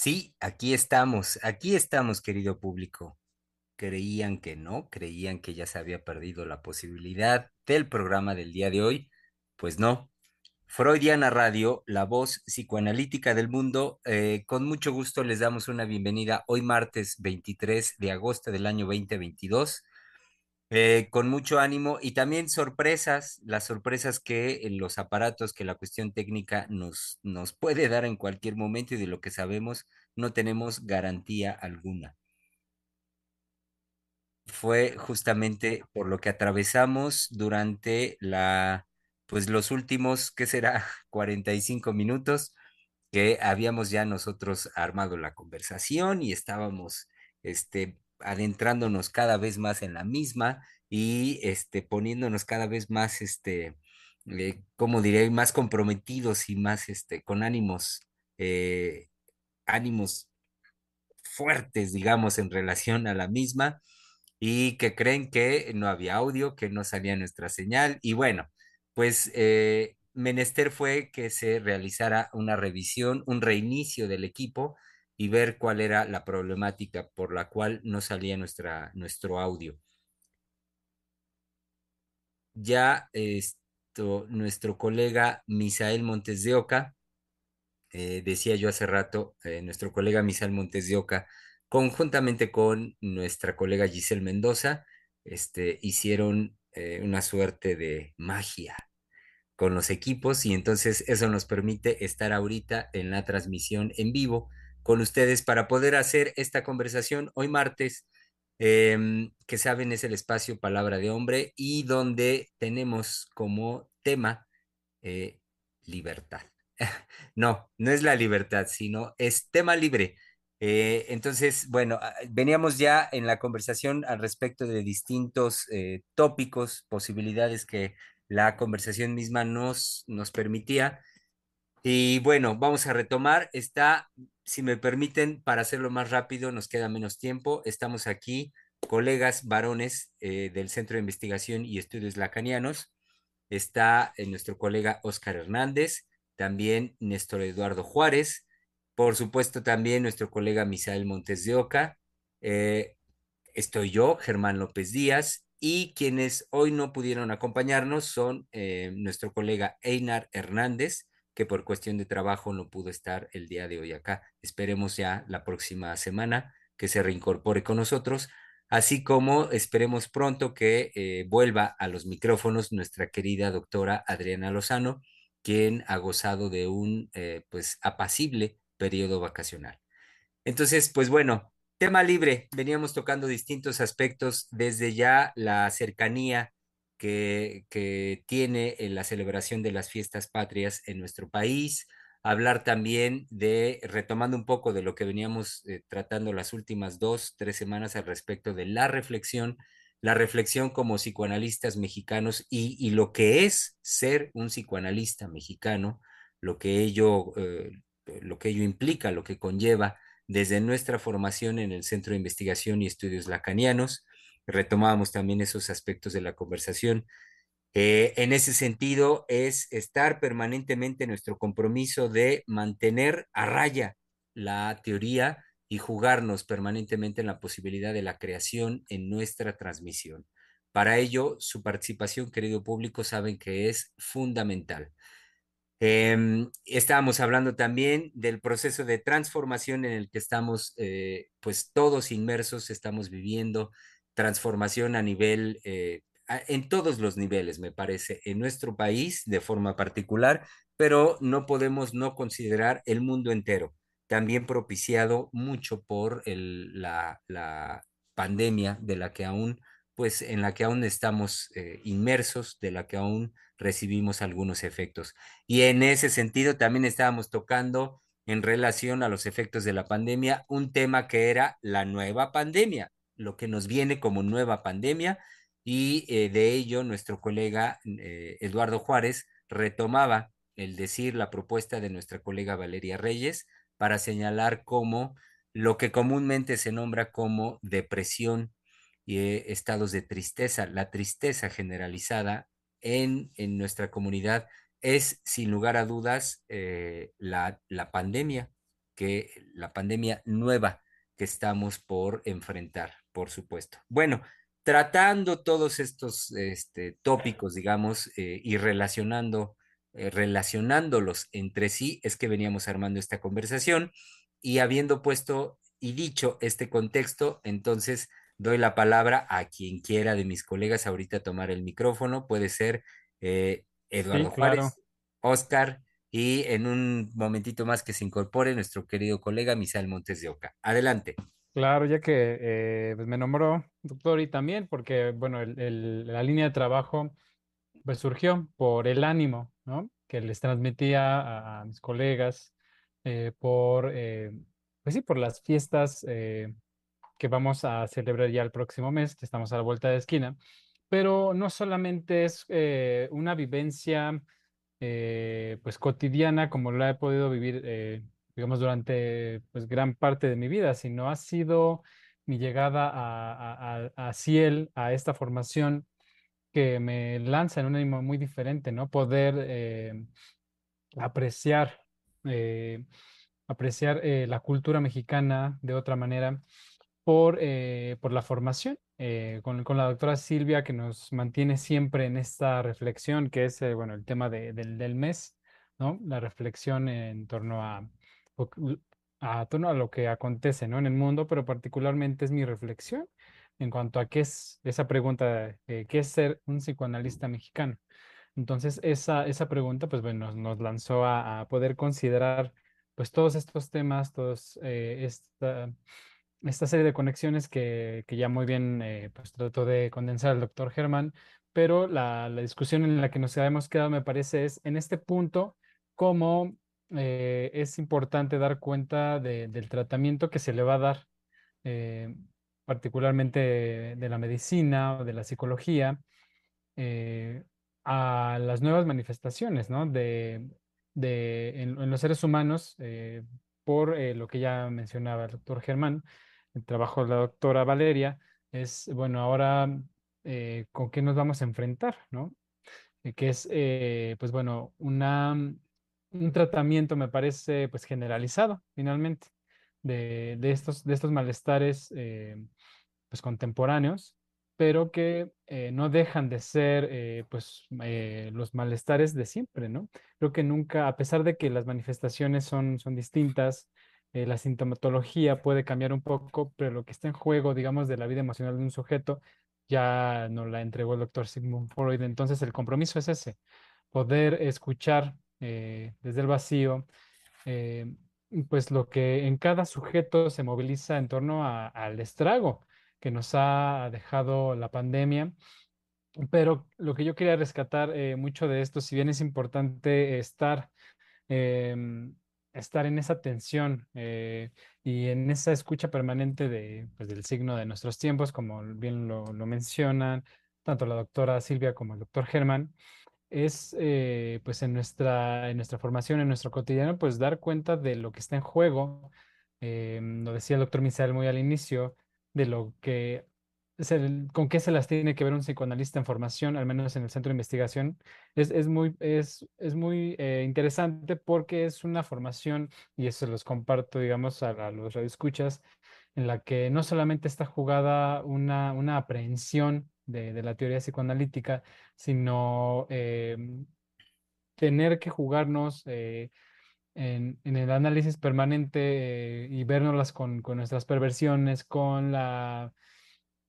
Sí, aquí estamos, aquí estamos, querido público. Creían que no, creían que ya se había perdido la posibilidad del programa del día de hoy. Pues no. Freudiana Radio, la voz psicoanalítica del mundo. Eh, con mucho gusto les damos una bienvenida hoy martes 23 de agosto del año 2022. Eh, con mucho ánimo y también sorpresas, las sorpresas que en los aparatos, que la cuestión técnica nos, nos puede dar en cualquier momento y de lo que sabemos no tenemos garantía alguna. Fue justamente por lo que atravesamos durante la, pues los últimos, ¿qué será? 45 minutos que habíamos ya nosotros armado la conversación y estábamos, este, adentrándonos cada vez más en la misma y este, poniéndonos cada vez más, este, eh, como diré, más comprometidos y más este, con ánimos, eh, ánimos fuertes, digamos, en relación a la misma y que creen que no había audio, que no salía nuestra señal. Y bueno, pues eh, menester fue que se realizara una revisión, un reinicio del equipo y ver cuál era la problemática por la cual no salía nuestra, nuestro audio. Ya esto, nuestro colega Misael Montes de Oca, eh, decía yo hace rato, eh, nuestro colega Misael Montes de Oca, conjuntamente con nuestra colega Giselle Mendoza, este, hicieron eh, una suerte de magia con los equipos y entonces eso nos permite estar ahorita en la transmisión en vivo con ustedes para poder hacer esta conversación hoy martes, em, que saben es el espacio Palabra de Hombre y donde tenemos como tema eh, libertad. no, no es la libertad, sino es tema libre. Eh, entonces, bueno, ah, veníamos ya en la conversación al respecto de distintos eh, tópicos, posibilidades que la conversación misma nos, nos permitía. Y bueno, vamos a retomar. Está si me permiten, para hacerlo más rápido, nos queda menos tiempo. Estamos aquí, colegas varones eh, del Centro de Investigación y Estudios Lacanianos. Está eh, nuestro colega Oscar Hernández, también Néstor Eduardo Juárez, por supuesto también nuestro colega Misael Montes de Oca. Eh, estoy yo, Germán López Díaz, y quienes hoy no pudieron acompañarnos son nuestro colega Einar Hernández, que por cuestión de trabajo no pudo estar el día de hoy acá. Esperemos ya la próxima semana que se reincorpore con nosotros, así como esperemos pronto que eh, vuelva a los micrófonos nuestra querida doctora Adriana Lozano, quien ha gozado de un eh, pues apacible periodo vacacional. Entonces, pues bueno, tema libre, veníamos tocando distintos aspectos desde ya la cercanía que, tiene en la celebración de las fiestas patrias en nuestro país, hablar también de, retomando un poco de lo que veníamos eh, tratando las últimas dos, tres semanas al respecto de la reflexión, la reflexión como psicoanalistas mexicanos y, lo que es ser un psicoanalista mexicano, lo que ello, eh, lo que ello implica, lo que conlleva desde nuestra formación en el Centro de Investigación y Estudios Lacanianos, retomábamos también esos aspectos de la conversación. Eh, en ese sentido, es estar permanentemente en nuestro compromiso de mantener a raya la teoría y jugarnos permanentemente en la posibilidad de la creación en nuestra transmisión. Para ello, su participación, querido público, saben que es fundamental. Em, estábamos hablando también del proceso de transformación en el que estamos, eh, pues todos inmersos, estamos viviendo transformación a nivel, eh, en todos los niveles, me parece, en nuestro país de forma particular, pero no podemos no considerar el mundo entero, también propiciado mucho por la, pandemia de la que aún, pues en la que aún estamos eh, inmersos, de la que aún recibimos algunos efectos. Y en ese sentido también estábamos tocando en relación a los efectos de la pandemia, un tema que era la nueva pandemia, lo que nos viene como nueva pandemia, y eh, de ello nuestro colega eh, Eduardo Juárez retomaba el decir la propuesta de nuestra colega Valeria Reyes para señalar cómo lo que comúnmente se nombra como depresión y eh, estados de tristeza, la tristeza generalizada en, en nuestra comunidad es sin lugar a dudas la, la pandemia, que la pandemia nueva que estamos por enfrentar, por supuesto. Bueno, tratando todos estos este, tópicos, digamos, eh, y relacionando, eh, relacionándolos entre sí, es que veníamos armando esta conversación y habiendo puesto y dicho este contexto, entonces doy la palabra a quien quiera de mis colegas ahorita tomar el micrófono. Puede ser eh, Eduardo Sí, Juárez, claro, Oscar y en un momentito más que se incorpore nuestro querido colega Misael Montes de Oca. Adelante. claro, ya que eh, pues me nombró doctor y también porque, bueno, el- el- la línea de trabajo pues surgió por el ánimo, ¿no? Que les transmitía a, a mis colegas eh, por, eh, pues sí, por las fiestas eh, que vamos a celebrar ya el próximo mes, que estamos a la vuelta de esquina, pero no solamente es eh, una vivencia eh, pues cotidiana como la he podido vivir, eh, digamos, durante pues gran parte de mi vida, sino ha sido mi llegada a, Ciel, a esta formación que me lanza en un ánimo muy diferente, ¿no? Poder eh, apreciar, eh, apreciar la cultura mexicana de otra manera por, eh, por la formación, eh, con, con la doctora Silvia que nos mantiene siempre en esta reflexión que es, eh, bueno, el tema de- del, del mes, ¿no? La reflexión en torno a, que- a, torno a lo que acontece, ¿no? En el mundo, pero particularmente es mi reflexión en cuanto a qué es esa pregunta, eh, ¿qué es ser un psicoanalista mexicano? Entonces, esa, esa pregunta, pues bueno, nos, nos lanzó a, a poder considerar, pues todos estos temas, todos eh, esta, esta serie de conexiones que, que ya muy bien eh, pues trató de condensar el doctor Germán, pero la, la discusión en la que nos habíamos quedado, me parece, es en este punto, cómo eh, es importante dar cuenta de- del tratamiento que se le va a dar, eh, particularmente de la medicina o de la psicología a las nuevas manifestaciones, ¿no? De, de, en, los seres humanos, por lo que ya mencionaba el doctor Germán, el trabajo de la doctora Valeria, es, bueno, ahora, eh, ¿con qué nos vamos a enfrentar, ¿no? Eh, que es, eh, pues bueno, un tratamiento, me parece, pues generalizado, finalmente, de, estos, malestares, pues contemporáneos pero que no dejan de ser pues los malestares de siempre, ¿no? Creo que nunca, a pesar de que las manifestaciones son distintas, eh, la sintomatología puede cambiar un poco, pero lo que está en juego, digamos, de la vida emocional de un sujeto, ya nos la entregó el doctor Sigmund Freud. Entonces el compromiso es ese, poder escuchar eh, desde el vacío, eh, pues lo que en cada sujeto se moviliza en torno al estrago que nos ha dejado la pandemia. Pero lo que yo quería rescatar mucho de esto, si bien es importante estar, em, estar en esa tensión eh, y en esa escucha permanente de, pues, del signo de nuestros tiempos, como bien lo, mencionan tanto la doctora Silvia como el doctor Germán, es eh, pues en nuestra, en nuestra formación, en nuestro cotidiano, pues dar cuenta de lo que está en juego. Eh, lo decía el doctor Misael muy al inicio, de lo que con qué se las tiene que ver un psicoanalista en formación, al menos en el centro de investigación. Es, es muy, es, es muy eh, interesante porque es una formación, y eso los comparto, digamos, a, a los radioescuchas, en la que no solamente está jugada una, una aprehensión de, de la teoría psicoanalítica, sino em, tener que jugarnos eh, en, el análisis permanente eh, y vernoslas con, con nuestras perversiones, con la,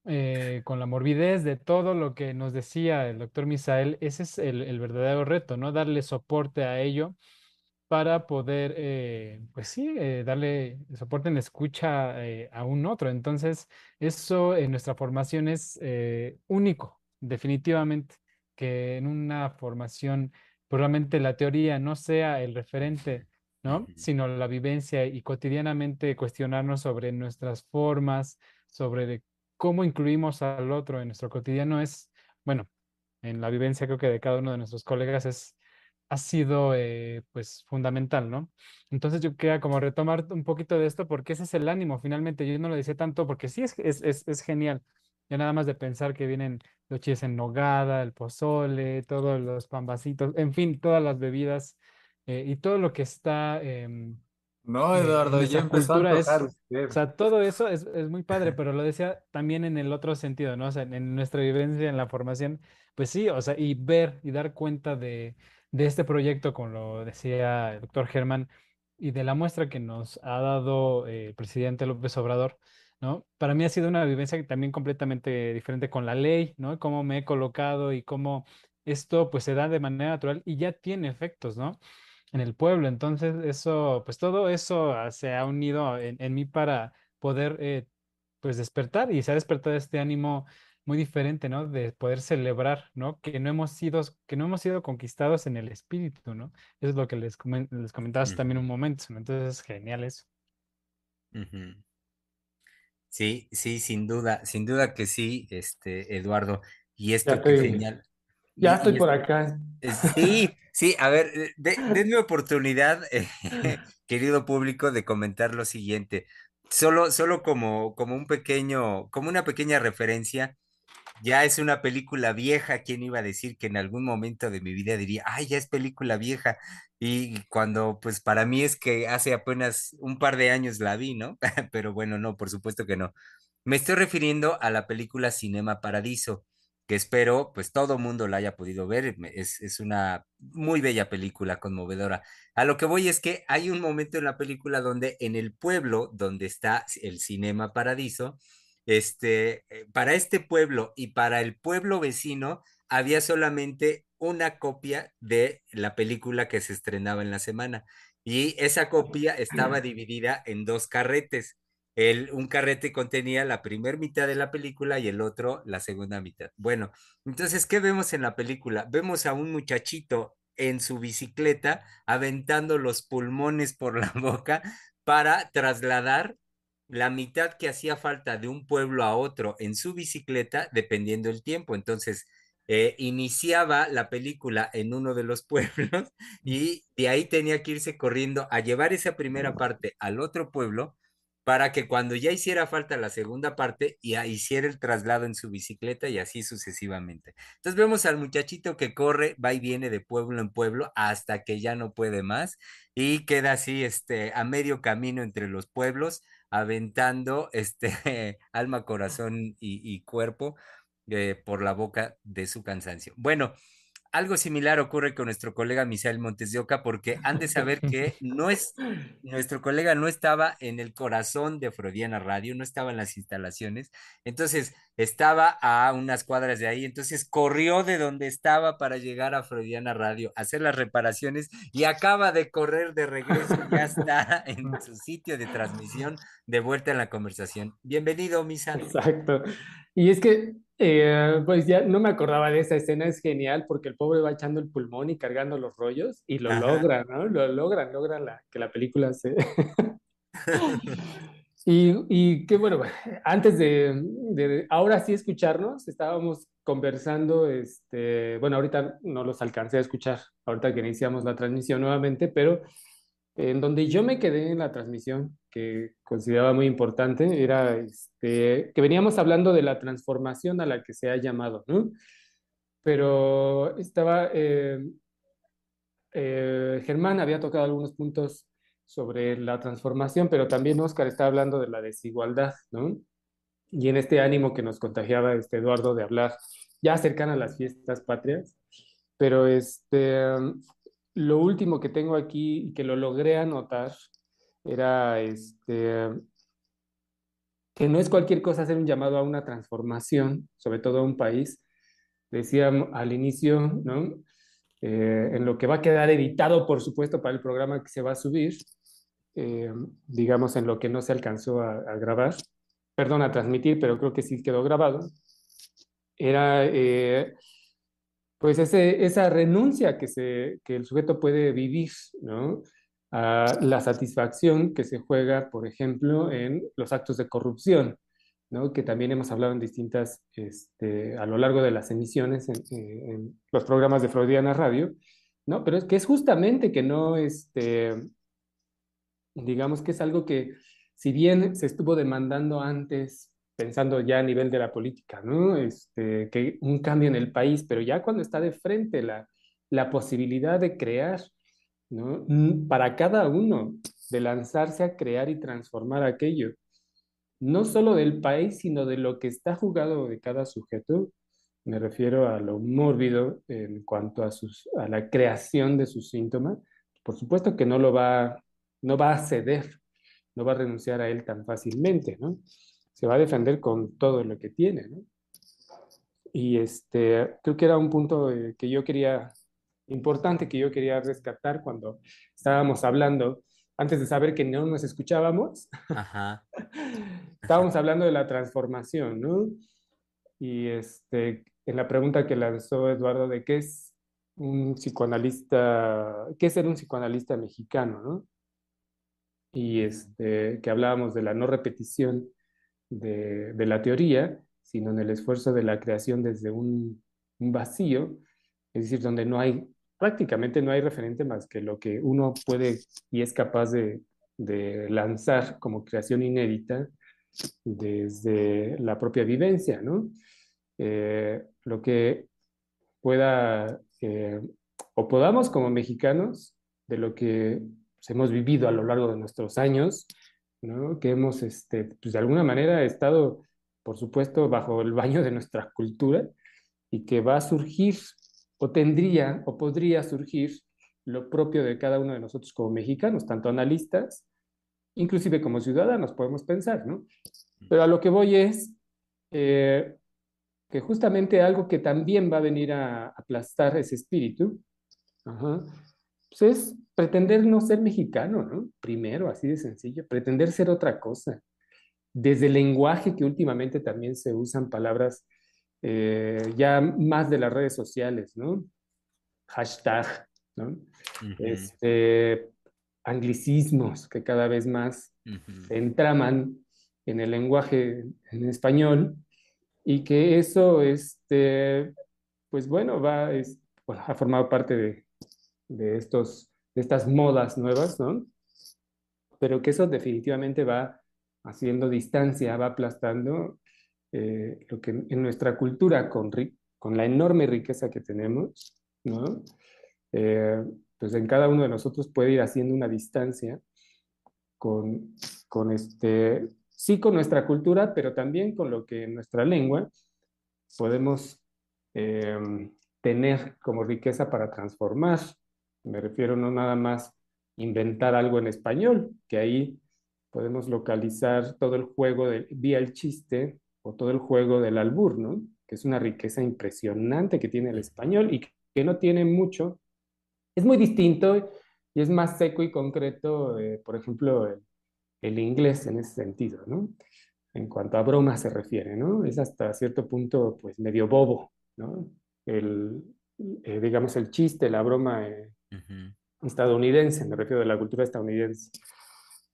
eh, con la morbidez de todo lo que nos decía el doctor Misael. Ese es el, el verdadero reto, ¿no? Darle soporte a ello para poder, eh, pues sí, eh, darle soporte en la escucha eh, a un otro. Entonces, eso en nuestra formación es único, definitivamente, que en una formación probablemente la teoría no sea el referente ¿no? Sino la vivencia y cotidianamente cuestionarnos sobre nuestras formas, sobre cómo incluimos al otro en nuestro cotidiano es, bueno, en la vivencia creo que de cada uno de nuestros colegas es, ha sido eh, pues fundamental, ¿no? Entonces yo quería como retomar un poquito de esto porque ese es el ánimo, finalmente yo no lo decía tanto porque sí es, es, es, es genial, ya nada más de pensar que vienen los chiles en nogada, el pozole, todos los pambacitos, en fin, todas las bebidas eh, y todo lo que está... Em, no, Eduardo, ya empezó a es, O sea, todo eso es, es, muy padre, pero lo decía también en el otro sentido, ¿no? O sea, en, nuestra vivencia, en la formación, pues sí, o sea, y ver y dar cuenta de, de este proyecto, como lo decía el doctor Germán, y de la muestra que nos ha dado eh, el presidente López Obrador, ¿no? Para mí ha sido una vivencia también completamente diferente con la ley, ¿no? Cómo me he colocado y cómo esto pues se da de manera natural y ya tiene efectos, ¿no? En el pueblo. Entonces, eso, pues todo eso ah, se ha unido en, mí para poder eh, pues despertar y se ha despertado este ánimo muy diferente, ¿no? De poder celebrar, ¿no? Que no hemos sido, que no hemos sido conquistados en el espíritu, ¿no? Eso es lo que les, les comentaba también un momento, ¿no? Entonces es genial eso. Sí, sí, sin duda, sin duda que sí, este, Eduardo. Y esto que genial. Ya estoy por acá. Sí, sí, a ver, eh, denme oportunidad, eh, querido público, de comentar lo siguiente. Solo, solo como, como un pequeño, como una pequeña referencia ya es una película vieja, ¿quién iba a decir que en algún momento de mi vida diría, ay, ya es película vieja? Y cuando, pues para mí es que hace apenas un par de años la vi, ¿no? Pero bueno, no, por supuesto que no. Me estoy refiriendo a la película Cinema Paradiso, que espero, pues todo mundo la haya podido ver. Es, es una muy bella película, conmovedora. A lo que voy es que hay un momento en la película donde en el pueblo donde está el Cinema Paradiso, este, eh, para este pueblo y para el pueblo vecino había solamente una copia de la película que se estrenaba en la semana y esa copia estaba dividida en dos carretes. El, un carrete contenía la primera mitad de la película y el otro la segunda mitad. Bueno, entonces, ¿qué vemos en la película? Vemos a un muchachito en su bicicleta aventando los pulmones por la boca para trasladar la mitad que hacía falta de un pueblo a otro en su bicicleta, dependiendo el tiempo. Entonces, eh, iniciaba la película en uno de los pueblos y de ahí tenía que irse corriendo a llevar esa primera parte al otro pueblo para que cuando ya hiciera falta la segunda parte, ya hiciera el traslado en su bicicleta y así sucesivamente. Entonces vemos al muchachito que corre, va y viene de pueblo en pueblo hasta que ya no puede más y queda así este, a medio camino entre los pueblos aventando este alma, corazón y, cuerpo eh, por la boca de su cansancio. Bueno, algo similar ocurre con nuestro colega Misael Montes de Oca, porque han de saber que no es, nuestro colega no estaba en el corazón de Freudiana Radio, no estaba en las instalaciones, entonces estaba a unas cuadras de ahí, entonces corrió de donde estaba para llegar a Freudiana Radio, hacer las reparaciones y acaba de correr de regreso, ya está en su sitio de transmisión, de vuelta en la conversación. Bienvenido, Misa. Exacto. Y es que eh, pues ya no me acordaba de esa escena, es genial porque el pobre va echando el pulmón y cargando los rollos y lo logra, ¿no? Lo logran, logran la, que la película se... y, y que bueno, antes de, de, ahora sí escucharnos, estábamos conversando, este, bueno, ahorita no los alcancé a escuchar, ahorita que iniciamos la transmisión nuevamente, pero en donde yo me quedé en la transmisión, que consideraba muy importante, era este, que veníamos hablando de la transformación a la que se ha llamado, ¿no? Pero estaba, eh, eh, Germán había tocado algunos puntos sobre la transformación, pero también Oscar está hablando de la desigualdad, ¿no? Y en este ánimo que nos contagiaba este Eduardo de hablar ya cercana a las fiestas patrias, pero este, lo último que tengo aquí y que lo logré anotar era este, que no es cualquier cosa hacer un llamado a una transformación, sobre todo a un país. Decía al inicio, ¿no? Eh, en lo que va a quedar editado, por supuesto, para el programa que se va a subir, eh, digamos, en lo que no se alcanzó a, grabar, perdón, a transmitir, pero creo que sí quedó grabado, era eh, pues esa renuncia que, el sujeto puede vivir, a la satisfacción que se juega, por ejemplo, en los actos de corrupción, que también hemos hablado en distintas, este, a lo largo de las emisiones en, en, los programas de Freudiana Radio, ¿no? pero es que es justamente que no, este, digamos que es algo que, si bien se estuvo demandando antes, pensando ya a nivel de la política, ¿no? este, que un cambio en el país, pero ya cuando está de frente la, la posibilidad de crear, ¿no? Para cada uno, de lanzarse a crear y transformar aquello, no solo del país, sino de lo que está jugado de cada sujeto. Me refiero a lo mórbido en cuanto a, sus, a la creación de sus síntomas. Por supuesto que no lo va, no va a ceder, no va a renunciar a él tan fácilmente, ¿no? Se va a defender con todo lo que tiene, ¿no? Y este, creo que era un punto eh, que yo quería importante que yo quería rescatar cuando estábamos hablando, antes de saber que no nos escuchábamos, estábamos hablando de la transformación, ¿no? Y este, en la pregunta que lanzó Eduardo de qué es un psicoanalista, qué es ser un psicoanalista mexicano, ¿no? Y este, que hablábamos de la no repetición de, la teoría, sino en el esfuerzo de la creación desde un, un vacío, es decir, donde no hay prácticamente no hay referente más que lo que uno puede y es capaz de, lanzar como creación inédita desde la propia vivencia, ¿no? Eh, lo que pueda eh, o podamos como mexicanos de lo que hemos vivido a lo largo de nuestros años, ¿no? que hemos este, pues de alguna manera estado, por supuesto, bajo el baño de nuestra cultura y que va a surgir o tendría o podría surgir lo propio de cada uno de nosotros como mexicanos, tanto analistas, inclusive como ciudadanos, podemos pensar, ¿no? Pero a lo que voy es eh, que justamente algo que también va a venir a aplastar ese espíritu, pues es pretender no ser mexicano, ¿no? Primero, así de sencillo, pretender ser otra cosa. Desde el lenguaje que últimamente también se usan palabras eh, ya más de las redes sociales, ¿no? Hashtag, ¿no? este, anglicismos que cada vez más entraman en el lenguaje en español y que eso, este, pues bueno, va, es, ha formado parte de, de, estos, de estas modas nuevas, ¿no? Pero que eso definitivamente va haciendo distancia, va aplastando eh, lo que en nuestra cultura, con, con la enorme riqueza que tenemos, ¿no? Eh, pues en cada uno de nosotros puede ir haciendo una distancia con, con este, sí con nuestra cultura, pero también con lo que en nuestra lengua podemos em, tener como riqueza para transformar. Me refiero no nada más inventar algo en español, que ahí podemos localizar todo el juego de, vía el chiste o todo el juego del albur, ¿no? Que es una riqueza impresionante que tiene el español y que no tiene mucho. Es muy distinto y es más seco y concreto, eh, por ejemplo, el, inglés en ese sentido, ¿no? En cuanto a broma se refiere, ¿no? Es hasta cierto punto, pues, medio bobo, ¿no? El, eh, digamos, el chiste, la broma eh, estadounidense, me refiero a la cultura estadounidense.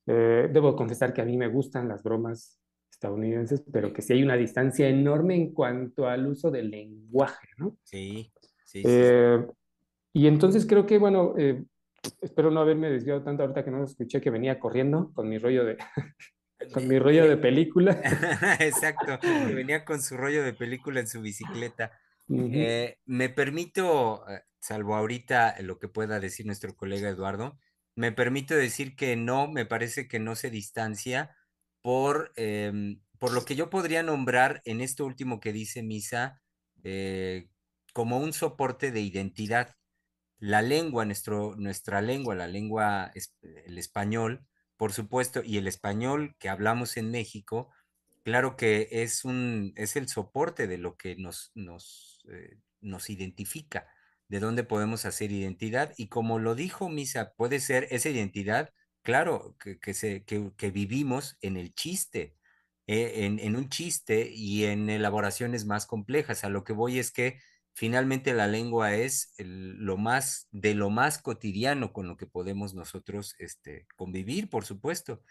debo confesar que a mí me gustan las bromas estadounidenses, pero que sí hay una distancia enorme en cuanto al uso del lenguaje, ¿no? Sí, sí. Eh, y entonces creo que, bueno, eh, espero no haberme desviado tanto ahorita que no escuché que venía corriendo con mi rollo de, con mi rollo de película. Exacto, venía con su rollo de película en su bicicleta. Eh, me permito, salvo ahorita lo que pueda decir nuestro colega Eduardo, me permito decir que no, me parece que no se distancia por, em, por lo que yo podría nombrar en esto último que dice Misa eh, como un soporte de identidad. La lengua, nuestro, nuestra lengua, la lengua, el español, por supuesto, y el español que hablamos en México, claro que es, un, es el soporte de lo que nos, nos, eh, nos identifica, de dónde podemos hacer identidad. Y como lo dijo Misa, puede ser esa identidad claro, que, se, que, vivimos en el chiste, eh, en, un chiste y en elaboraciones más complejas. A lo que voy es que finalmente la lengua es lo más, de lo más cotidiano con lo que podemos nosotros este, convivir, por supuesto.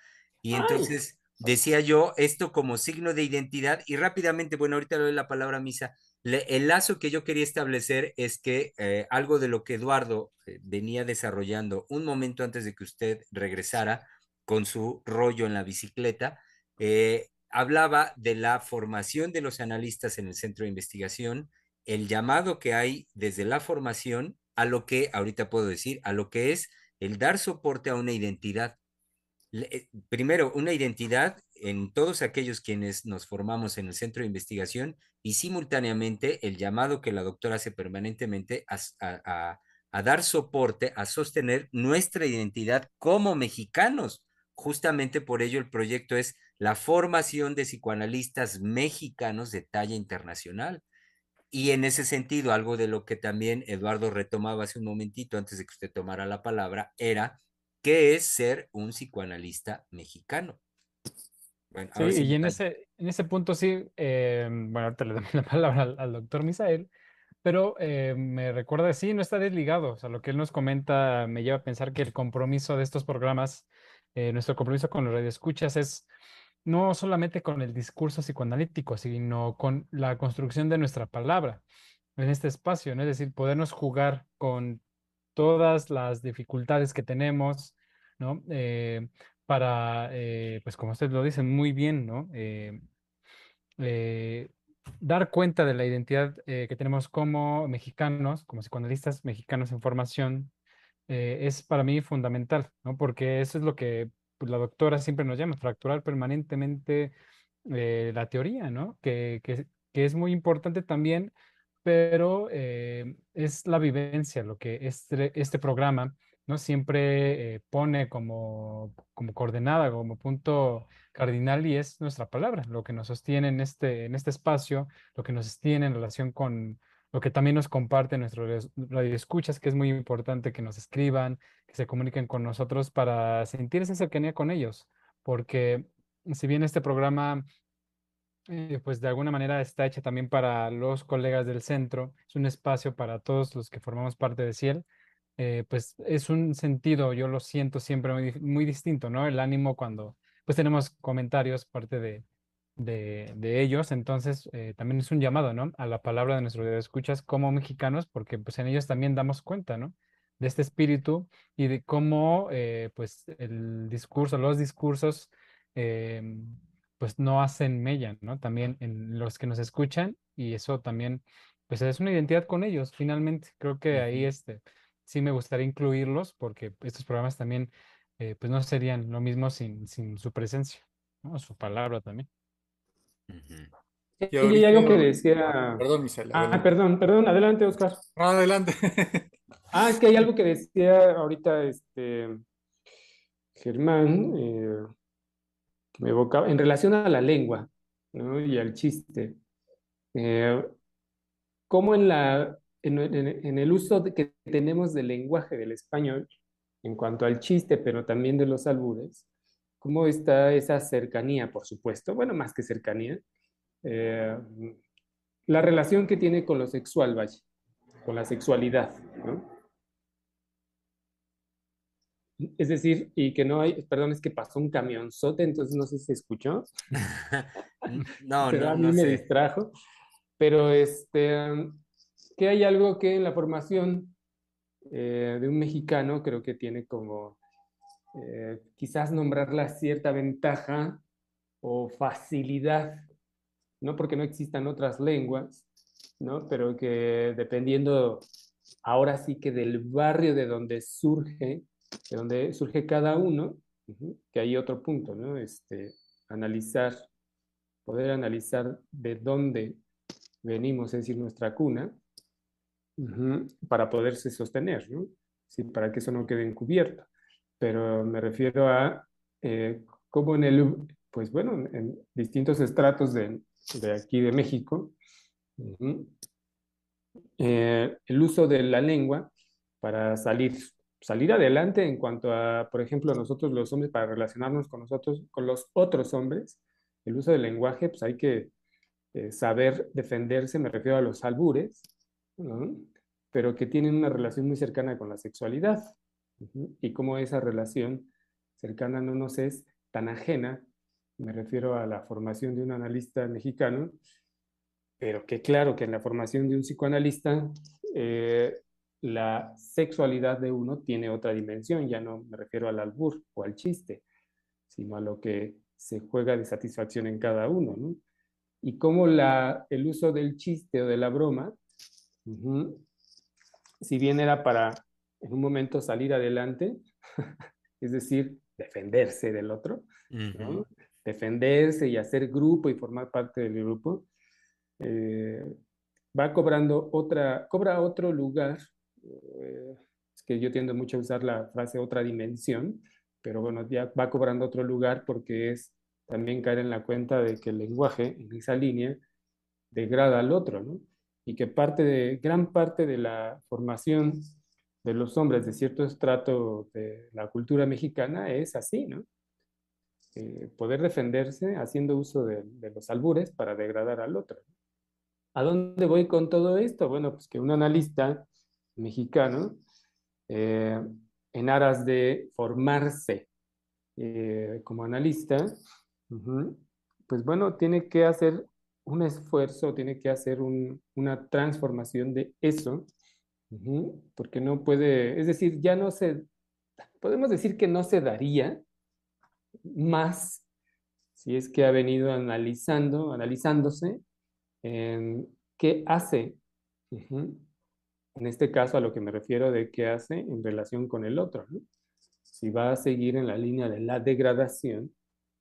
Y entonces decía yo esto como signo de identidad y rápidamente, bueno, ahorita le doy la palabra a Misa, el lazo que yo quería establecer es que eh, algo de lo que Eduardo eh, venía desarrollando un momento antes de que usted regresara con su rollo en la bicicleta, eh, hablaba de la formación de los analistas en el centro de investigación, el llamado que hay desde la formación a lo que, ahorita puedo decir, a lo que es el dar soporte a una identidad. Primero, una identidad en todos aquellos quienes nos formamos en el centro de investigación y simultáneamente el llamado que la doctora hace permanentemente a, a dar soporte, a sostener nuestra identidad como mexicanos. Justamente por ello el proyecto es la formación de psicoanalistas mexicanos de talla internacional. Y en ese sentido, algo de lo que también Eduardo retomaba hace un momentito antes de que usted tomara la palabra, era qué es ser un psicoanalista mexicano. Bueno, sí, y en ese, en ese punto sí, eh, bueno, ahorita le damos la palabra al, doctor Misael, pero eh, me recuerda, sí, no está desligado, o sea, lo que él nos comenta me lleva a pensar que el compromiso de estos programas, eh, nuestro compromiso con los radioescuchas es no solamente con el discurso psicoanalítico, sino con la construcción de nuestra palabra en este espacio, ¿no? Es decir, podernos jugar con todas las dificultades que tenemos, ¿no? Eh, para, eh, pues como ustedes lo dicen muy bien, ¿no? Eh, dar cuenta de la identidad que tenemos como mexicanos, como psicoanalistas mexicanos en formación, es para mí fundamental, ¿no? Porque eso es lo que pues, la doctora siempre nos llama, fracturar permanentemente eh, la teoría, ¿no? Que, que, es muy importante también, pero eh, es la vivencia lo que este, este programa, ¿no? Siempre eh, pone como, como coordenada, como punto cardinal y es nuestra palabra, lo que nos sostiene en este, en este espacio, lo que nos sostiene en relación con lo que también nos comparte nuestro radio escuchas, que es muy importante que nos escriban, que se comuniquen con nosotros para sentir esa cercanía con ellos, porque si bien este programa, eh, pues de alguna manera está hecho también para los colegas del centro, es un espacio para todos los que formamos parte de Ciel, eh, pues es un sentido, yo lo siento siempre muy, muy distinto, ¿no? El ánimo cuando pues tenemos comentarios parte de, de, ellos. Entonces, eh, también es un llamado, ¿no? A la palabra de nuestros escuchas como mexicanos, porque pues en ellos también damos cuenta, ¿no? De este espíritu y de cómo, eh, pues, el discurso, los discursos, pues, no hacen mella, ¿no? También en los que nos escuchan y eso también, pues, es una identidad con ellos, finalmente. Creo que ahí, este, sí me gustaría incluirlos porque estos programas también, pues, no serían lo mismo sin, sin su presencia, ¿no? Su palabra también. Y, hay algo que decía. Perdón, Michelle. Ah, perdón, perdón, adelante, Oscar. adelante. ah, es que hay algo que decía ahorita este Germán, eh, que me evocaba, en relación a la lengua y al chiste. Eh, ¿Cómo en, la, en, en, el uso que tenemos del lenguaje del español, en cuanto al chiste, pero también de los albures, cómo está esa cercanía, por supuesto, bueno, más que cercanía, eh, la relación que tiene con lo sexual, vaya, con la sexualidad, ¿no? Es decir, y que no hay, perdón, es que pasó un camionzote, entonces no sé si se escuchó. no, pero no, a mí me distrajo. Pero este, que hay algo que en la formación eh, de un mexicano creo que tiene como eh, quizás nombrarla cierta ventaja o facilidad, no porque no existan otras lenguas, ¿no? pero que dependiendo ahora sí que del barrio de donde surge, de donde surge cada uno, que hay otro punto, ¿no? Este, analizar, poder analizar de dónde venimos, es decir, nuestra cuna, para poderse sostener. Sí, para que eso no quede encubierto pero me refiero a eh, cómo en el, pues bueno, en distintos estratos de, de aquí de México, eh, el uso de la lengua para salir, salir adelante en cuanto a, por ejemplo, nosotros los hombres, para relacionarnos con nosotros, con los otros hombres, el uso del lenguaje, pues hay que eh, saber defenderse, me refiero a los albures, ¿no? pero que tienen una relación muy cercana con la sexualidad. Y cómo esa relación cercana no nos es tan ajena, me refiero a la formación de un analista mexicano, pero que claro que en la formación de un psicoanalista eh, la sexualidad de uno tiene otra dimensión, ya no me refiero al albur o al chiste, sino a lo que se juega de satisfacción en cada uno, ¿no? Y cómo la, el uso del chiste o de la broma, si bien era para en un momento salir adelante, es decir, defenderse del otro, defenderse y hacer grupo y formar parte del grupo, eh, va cobrando otra, cobra otro lugar, eh, es que yo tiendo mucho a usar la frase otra dimensión, pero bueno, ya va cobrando otro lugar porque es también caer en la cuenta de que el lenguaje en esa línea degrada al otro, ¿no? Y que parte de, gran parte de la formación de los hombres de cierto estrato de la cultura mexicana es así, ¿no? Eh, poder defenderse haciendo uso de, los albures para degradar al otro. ¿A dónde voy con todo esto? Bueno, pues que un analista mexicano, eh, en aras de formarse eh, como analista, pues bueno, tiene que hacer un esfuerzo, tiene que hacer una transformación de eso, porque no puede, es decir, ya no se, podemos decir que no se daría más si es que ha venido analizando, analizándose en qué hace. En este caso a lo que me refiero de qué hace en relación con el otro. Si va a seguir en la línea de la degradación,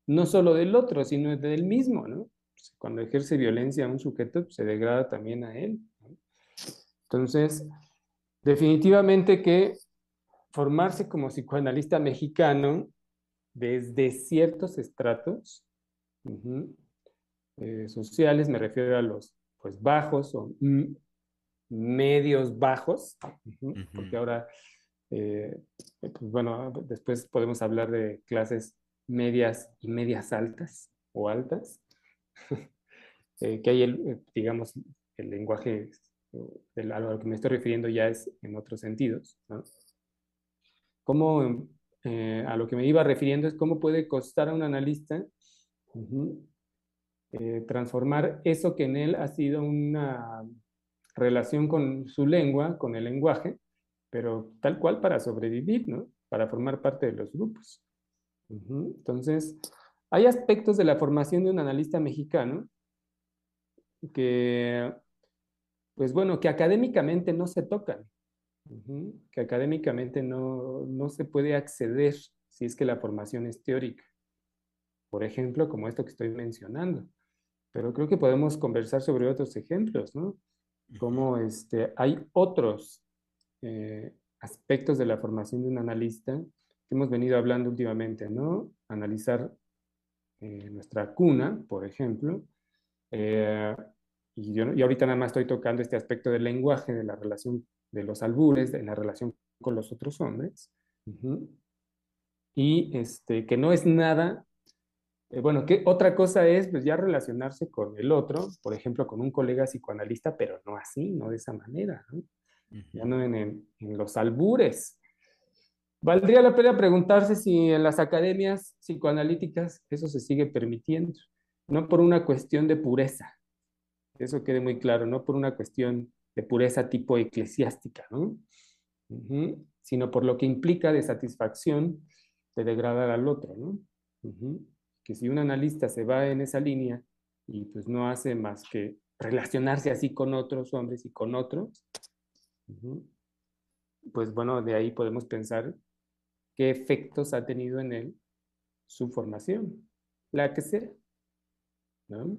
no solo del otro, sino del mismo, ¿no? Pues, cuando ejerce violencia a un sujeto, pues, se degrada también a él. Entonces, definitivamente que formarse como psicoanalista mexicano desde ciertos estratos eh, sociales, me refiero a los pues bajos o medios bajos, porque ahora, eh, pues bueno, después podemos hablar de clases medias y medias altas o altas, eh, que hay, el, digamos, el lenguaje de a lo que me estoy refiriendo ya es en otros sentidos. ¿no? ¿Cómo, eh, a lo que me iba refiriendo es cómo puede costar a un analista eh, transformar eso que en él ha sido una relación con su lengua, con el lenguaje, pero tal cual para sobrevivir, ¿no? Para formar parte de los grupos. Entonces, hay aspectos de la formación de un analista mexicano que, pues bueno, que académicamente no se tocan, que académicamente no, no se puede acceder si es que la formación es teórica. Por ejemplo, como esto que estoy mencionando. Pero creo que podemos conversar sobre otros ejemplos, ¿no? Como este, hay otros eh, aspectos de la formación de un analista que hemos venido hablando últimamente, ¿no? Analizar eh, nuestra cuna, por ejemplo. Eh, y, yo, y ahorita nada más estoy tocando este aspecto del lenguaje, de la relación de los albures, de la relación con los otros hombres. Y este, que no es nada, eh, bueno, que otra cosa es pues ya relacionarse con el otro, por ejemplo, con un colega psicoanalista, pero no así, no de esa manera, ¿no? ya no en, en, los albures. Valdría la pena preguntarse si en las academias psicoanalíticas eso se sigue permitiendo, no por una cuestión de pureza, eso quede muy claro, no por una cuestión de pureza tipo eclesiástica, ¿no? sino por lo que implica de satisfacción de degradar al otro, ¿no? Que si un analista se va en esa línea y pues no hace más que relacionarse así con otros hombres y con otros, pues bueno, de ahí podemos pensar qué efectos ha tenido en él su formación, la que sea. ¿no?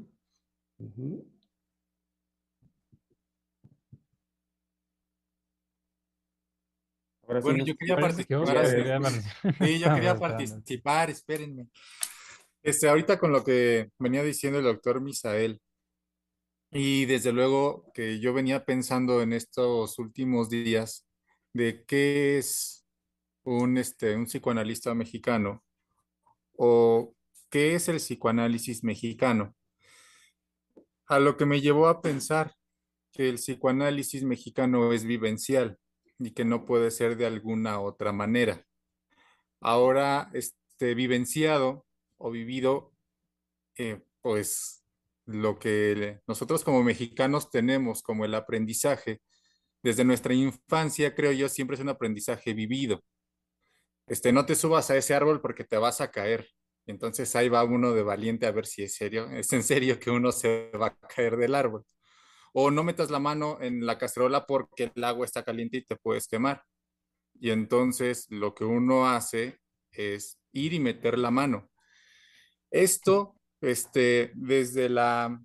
bueno, yo quería participar. Sí, yo quería participar, espérenme. Este, ahorita con lo que venía diciendo el doctor Misael, y desde luego que yo venía pensando en estos últimos días de qué es un, este, un psicoanalista mexicano o qué es el psicoanálisis mexicano. A lo que me llevó a pensar que el psicoanálisis mexicano es vivencial y que no puede ser de alguna otra manera. Ahora, este vivenciado o vivido, eh, pues lo que nosotros como mexicanos tenemos como el aprendizaje desde nuestra infancia, creo yo, siempre es un aprendizaje vivido. Este, no te subas a ese árbol porque te vas a caer. Entonces ahí va uno de valiente a ver si es serio, es en serio que uno se va a caer del árbol. O no metas la mano en la cacerola porque el agua está caliente y te puedes quemar. Y entonces lo que uno hace es ir y meter la mano. Esto, este, desde la,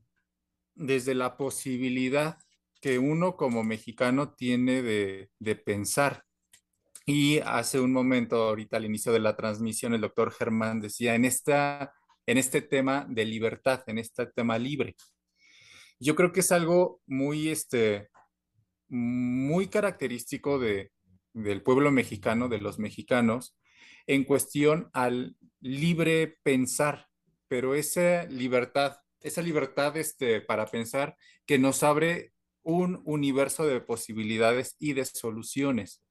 desde la posibilidad que uno como mexicano tiene de, de pensar. Y hace un momento, ahorita al inicio de la transmisión, el doctor Germán decía, en, esta, en este tema de libertad, en este tema libre, yo creo que es algo muy, este, muy característico de, del pueblo mexicano, de los mexicanos, en cuestión al libre pensar, pero esa libertad, esa libertad este, para pensar que nos abre un universo de posibilidades y de soluciones.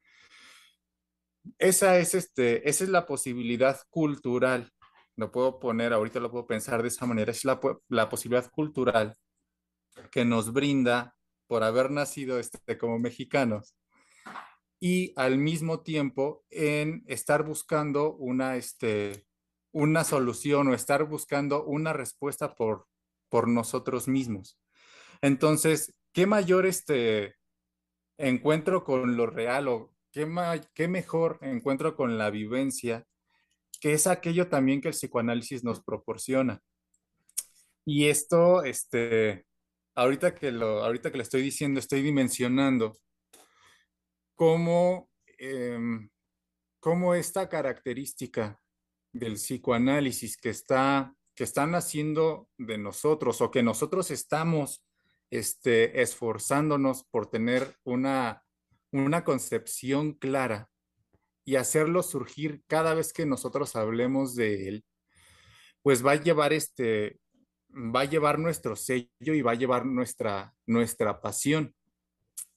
Esa es, este, esa es la posibilidad cultural. Lo puedo poner, ahorita lo puedo pensar de esa manera, es la, la posibilidad cultural que nos brinda por haber nacido este, como mexicanos y al mismo tiempo en estar buscando una, este, una solución o estar buscando una respuesta por, por nosotros mismos. Entonces, ¿qué mayor este encuentro con lo real o qué, qué mejor encuentro con la vivencia que es aquello también que el psicoanálisis nos proporciona? Y esto, este, ahorita que lo, ahorita que le estoy diciendo, estoy dimensionando cómo, em, cómo esta característica del psicoanálisis que está que están haciendo de nosotros o que nosotros estamos este, esforzándonos por tener una, una concepción clara y hacerlo surgir cada vez que nosotros hablemos de él, pues va a llevar este, va a llevar nuestro sello y va a llevar nuestra, nuestra pasión.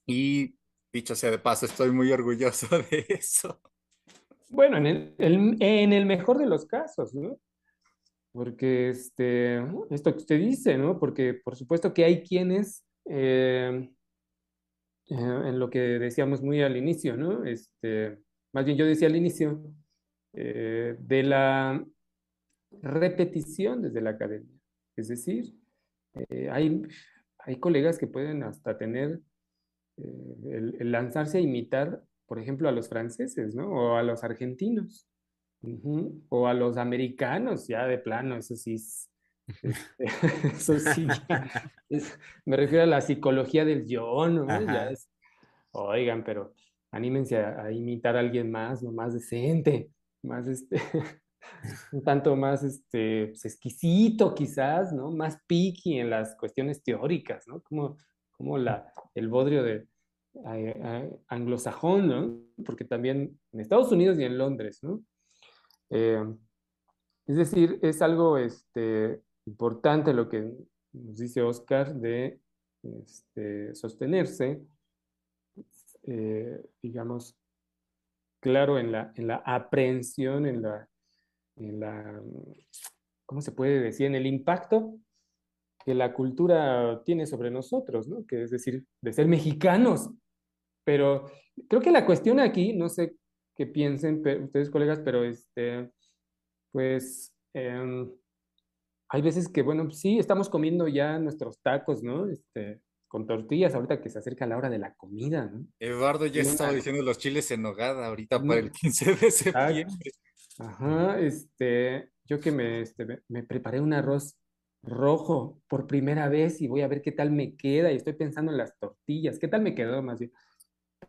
Y dicho sea de paso, estoy muy orgulloso de eso. Bueno, en el, en el mejor de los casos, ¿no? Porque este, esto que usted dice, ¿no? Porque por supuesto que hay quienes, eh, eh, en lo que decíamos muy al inicio, ¿no? Este, más bien yo decía al inicio, eh, de la repetición desde la academia. Es decir, hay, hay colegas que pueden hasta tener el, lanzarse a imitar, por ejemplo, a los franceses, ¿no? O a los argentinos. O a los americanos, ya de plano, eso sí este, eso sí, me refiero a la psicología del yo, ¿no? oigan, pero anímense a, imitar a alguien más, ¿no? Más decente, más este, un tanto más este, pues, exquisito quizás, ¿no? Más picky en las cuestiones teóricas, ¿no? Como, como la, el bodrio de, anglosajón, ¿no? Porque también en Estados Unidos y en Londres, ¿no? Eh, es decir, es algo este, importante lo que nos dice Oscar de este, sostenerse, eh, digamos, claro, en la, en la aprehensión, en la, en la, ¿cómo se puede decir? En el impacto que la cultura tiene sobre nosotros, ¿no? Que es decir, de ser mexicanos. Pero creo que la cuestión aquí, no sé qué piensen ustedes colegas, pero este, pues em, hay veces que, bueno, sí, estamos comiendo ya nuestros tacos, ¿no? Este, con tortillas ahorita que se acerca la hora de la comida, ¿no? Eduardo ya estaba diciendo los chiles en nogada ahorita para el 15 de septiembre. Ajá, este, yo que me, este, me preparé un arroz rojo por primera vez y voy a ver qué tal me queda y estoy pensando en las tortillas, qué tal me quedó más bien.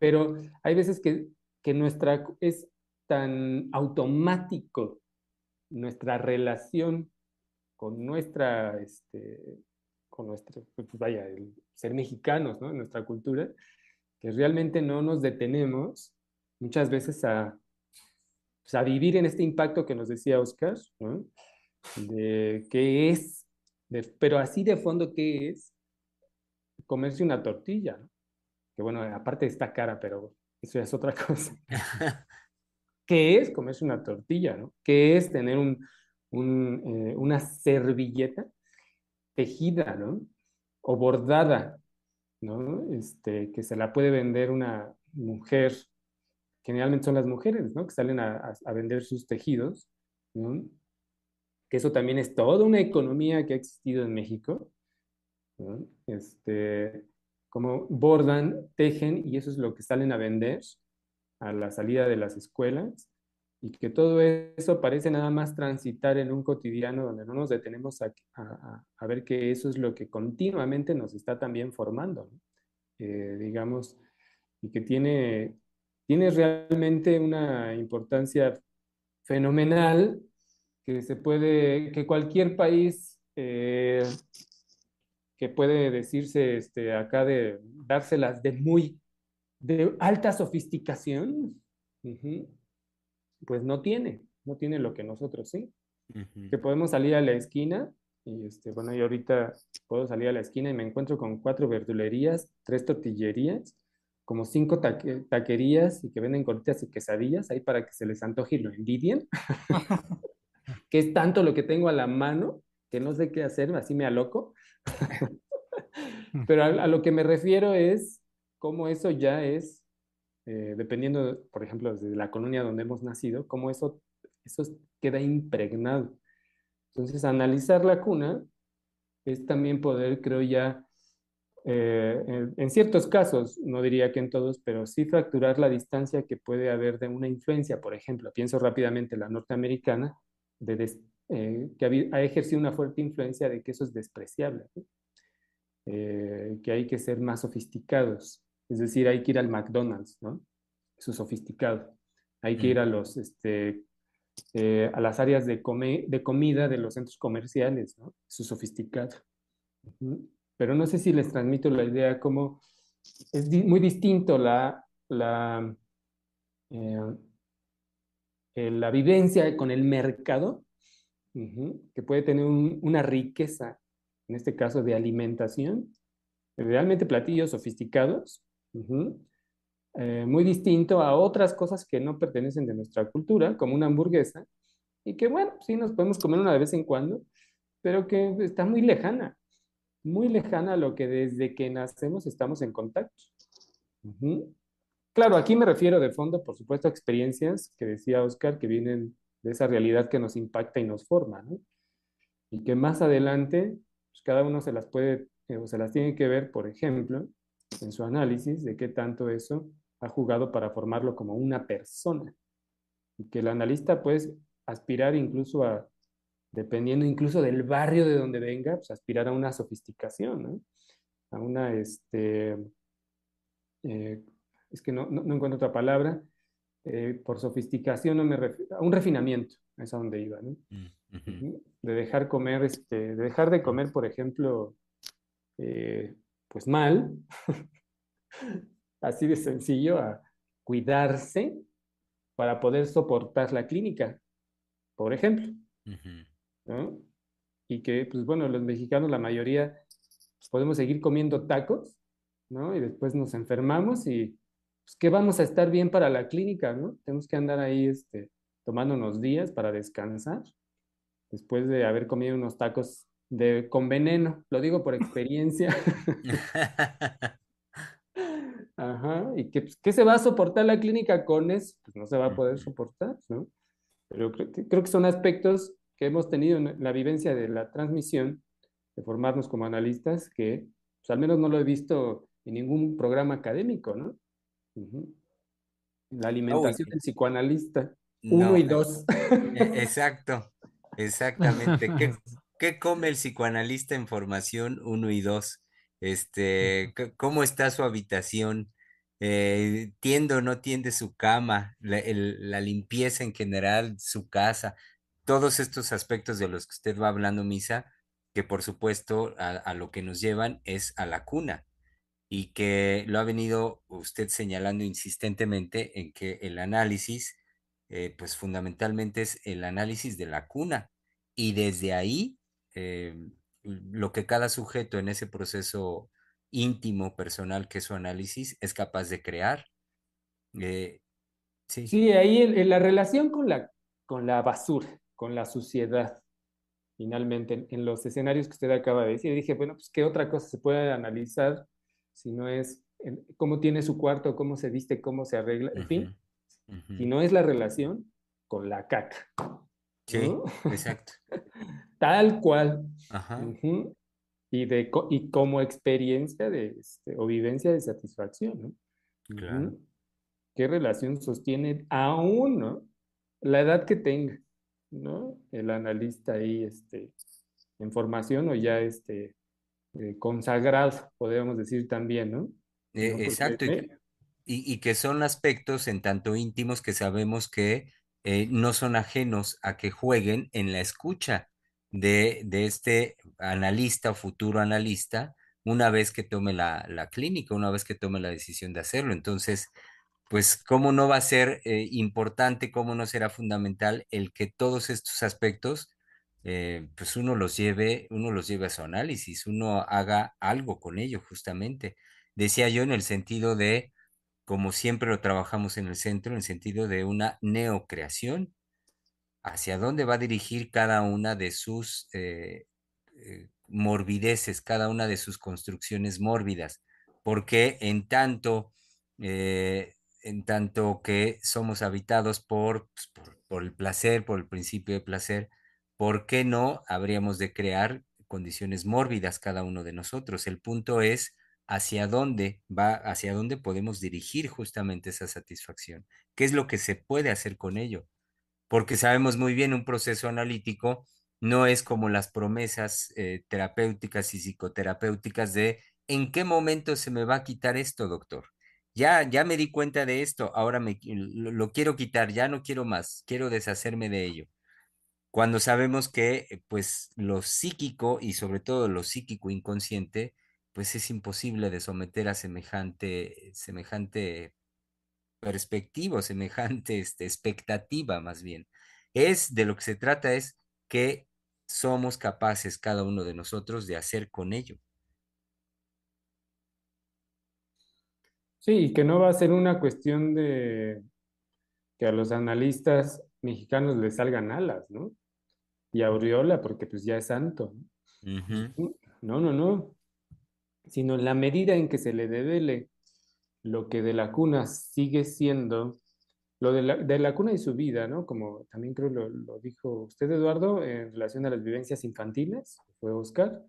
Pero hay veces que, que nuestra es tan automático nuestra relación con nuestra, este, con nuestro, pues, vaya, el ser mexicanos, ¿no? Nuestra cultura, que realmente no nos detenemos muchas veces a, pues, a vivir en este impacto que nos decía Oscar, ¿no? De qué es pero así de fondo, ¿qué es? comerse una tortilla, ¿no? que bueno, aparte está cara, pero eso ya es otra cosa. ¿Qué es comerse una tortilla? ¿no? ¿Qué es tener un, eh, una servilleta tejida, ¿no? O bordada, ¿no? Este, que se la puede vender una mujer, generalmente son las mujeres, ¿no? Que salen a, vender sus tejidos, ¿no? Que eso también es toda una economía que ha existido en México. Este, como bordan, tejen y eso es lo que salen a vender a la salida de las escuelas y que todo eso parece nada más transitar en un cotidiano donde no nos detenemos a, ver que eso es lo que continuamente nos está también formando, eh, digamos, y que tiene, tiene realmente una importancia fenomenal que se puede, que cualquier país eh, que puede decirse este, acá de dárselas de muy, de alta sofisticación, pues no tiene, no tiene lo que nosotros sí. Que podemos salir a la esquina y este, bueno, yo ahorita puedo salir a la esquina y me encuentro con cuatro verdulerías, tres tortillerías, como cinco taquerías y que venden gorditas y quesadillas ahí para que se les antoje y lo envidien. que es tanto lo que tengo a la mano que no sé qué hacer, así me aloco. Pero a, lo que me refiero es cómo eso ya es eh, dependiendo, por ejemplo, de la colonia donde hemos nacido, cómo eso, eso queda impregnado. Entonces, analizar la cuna es también poder, creo ya, eh, en, ciertos casos, no diría que en todos, pero sí fracturar la distancia que puede haber de una influencia, por ejemplo, pienso rápidamente la norteamericana, eh, que ha, ejercido una fuerte influencia de que eso es despreciable, que hay que ser más sofisticados, es decir, hay que ir al McDonald's, ¿no? Eso es sofisticado. Hay que ir a los, este, eh, a las áreas de, de comida de los centros comerciales, ¿no? Eso es sofisticado. Pero no sé si les transmito la idea como es muy distinto la, la, eh, eh, la vivencia con el mercado, que puede tener una riqueza, en este caso de alimentación, realmente platillos sofisticados, eh, muy distinto a otras cosas que no pertenecen de nuestra cultura, como una hamburguesa, y que bueno, sí nos podemos comer una de vez en cuando, pero que está muy lejana, muy lejana a lo que desde que nacemos estamos en contacto. Claro, aquí me refiero de fondo, por supuesto, a experiencias que decía Oscar, que vienen de esa realidad que nos impacta y nos forma, ¿no? Y que más adelante, pues, cada uno se las puede, eh, o se las tiene que ver, por ejemplo, en su análisis de qué tanto eso ha jugado para formarlo como una persona. Y que el analista puede aspirar incluso a, dependiendo incluso del barrio de donde venga, pues aspirar a una sofisticación, ¿no? A una, este, eh, es que no, no, encuentro otra palabra, eh, por sofisticación no me refiero, a un refinamiento, es a donde iba, ¿no? Mm, de dejar comer, este, de dejar de comer, por ejemplo, eh, pues mal, así de sencillo, a cuidarse para poder soportar la clínica, por ejemplo. Y que, pues bueno, los mexicanos, la mayoría, pues, podemos seguir comiendo tacos, ¿no? Y después nos enfermamos y, pues, ¿qué vamos a estar bien para la clínica, ¿no? Tenemos que andar ahí, este, tomando unos días para descansar, después de haber comido unos tacos de, con veneno, lo digo por experiencia. Ajá, y que, pues, ¿qué se va a soportar la clínica con eso? Pues no se va a poder soportar, ¿no? Pero creo que, creo que son aspectos que hemos tenido en la vivencia de la transmisión, de formarnos como analistas, que pues, al menos no lo he visto en ningún programa académico, ¿no? La alimentación del psicoanalista, uno y dos. E, exacto, exactamente. ¿Qué, ¿Qué come el psicoanalista en formación 1 y 2? Este, ¿Cómo está su habitación? Eh, ¿Tiende o no tiende su cama? La, limpieza en general, su casa. Todos estos aspectos de los que usted va hablando, Misa, que por supuesto a, lo que nos llevan es a la cuna y que lo ha venido usted señalando insistentemente en que el análisis, eh, pues fundamentalmente es el análisis de la cuna y desde ahí eh, lo que cada sujeto en ese proceso íntimo, personal que su análisis, es capaz de crear. Eh, sí. sí, ahí en, la relación con la, con la basura, con la suciedad, finalmente, en, los escenarios que usted acaba de decir, dije, bueno, pues qué otra cosa se puede analizar si no es cómo tiene su cuarto, cómo se viste, cómo se arregla, en fin, si no es la relación con la caca. Sí, exacto. Tal cual. Y, de, y como experiencia de, este, o vivencia de satisfacción, ¿no? Claro. ¿Qué relación sostiene aún, ¿no? La edad que tenga, ¿no? El analista ahí, este, en formación o ya, este, eh, consagrado, podríamos decir también, ¿no? Eh, exacto. Y, y, que son aspectos en tanto íntimos que sabemos que eh, no son ajenos a que jueguen en la escucha de, este analista o futuro analista una vez que tome la, la, clínica, una vez que tome la decisión de hacerlo. Entonces, pues, ¿cómo no va a ser eh, importante, cómo no será fundamental el que todos estos aspectos, eh, pues uno los lleve, uno los lleve a su análisis, uno haga algo con ello, justamente. Decía yo en el sentido de como siempre lo trabajamos en el centro, en el sentido de una neocreación, hacia dónde va a dirigir cada una de sus eh, eh, morbideces, cada una de sus construcciones mórbidas, porque en tanto, eh, en tanto que somos habitados por, pues, por, por el placer, por el principio de placer, ¿por qué no habríamos de crear condiciones mórbidas cada uno de nosotros? El punto es hacia dónde va, hacia dónde podemos dirigir justamente esa satisfacción. ¿Qué es lo que se puede hacer con ello? Porque sabemos muy bien, un proceso analítico no es como las promesas eh, terapéuticas y psicoterapéuticas de en qué momento se me va a quitar esto, doctor. Ya, ya me di cuenta de esto, ahora me, lo quiero quitar, ya no quiero más, quiero deshacerme de ello cuando sabemos que eh, pues lo psíquico y sobre todo lo psíquico inconsciente pues es imposible de someter a semejante, semejante perspectiva, semejante este, expectativa más bien. Es de lo que se trata es que somos capaces cada uno de nosotros de hacer con ello. Sí, que no va a ser una cuestión de que a los analistas mexicanos les salgan alas, ¿no? Y a Aureola, porque pues ya es santo. No, no, no sino en la medida en que se le devele lo que de la cuna sigue siendo, lo de la, cuna y su vida, ¿no? Como también creo lo, dijo usted, Eduardo, en relación a las vivencias infantiles, fue Oscar,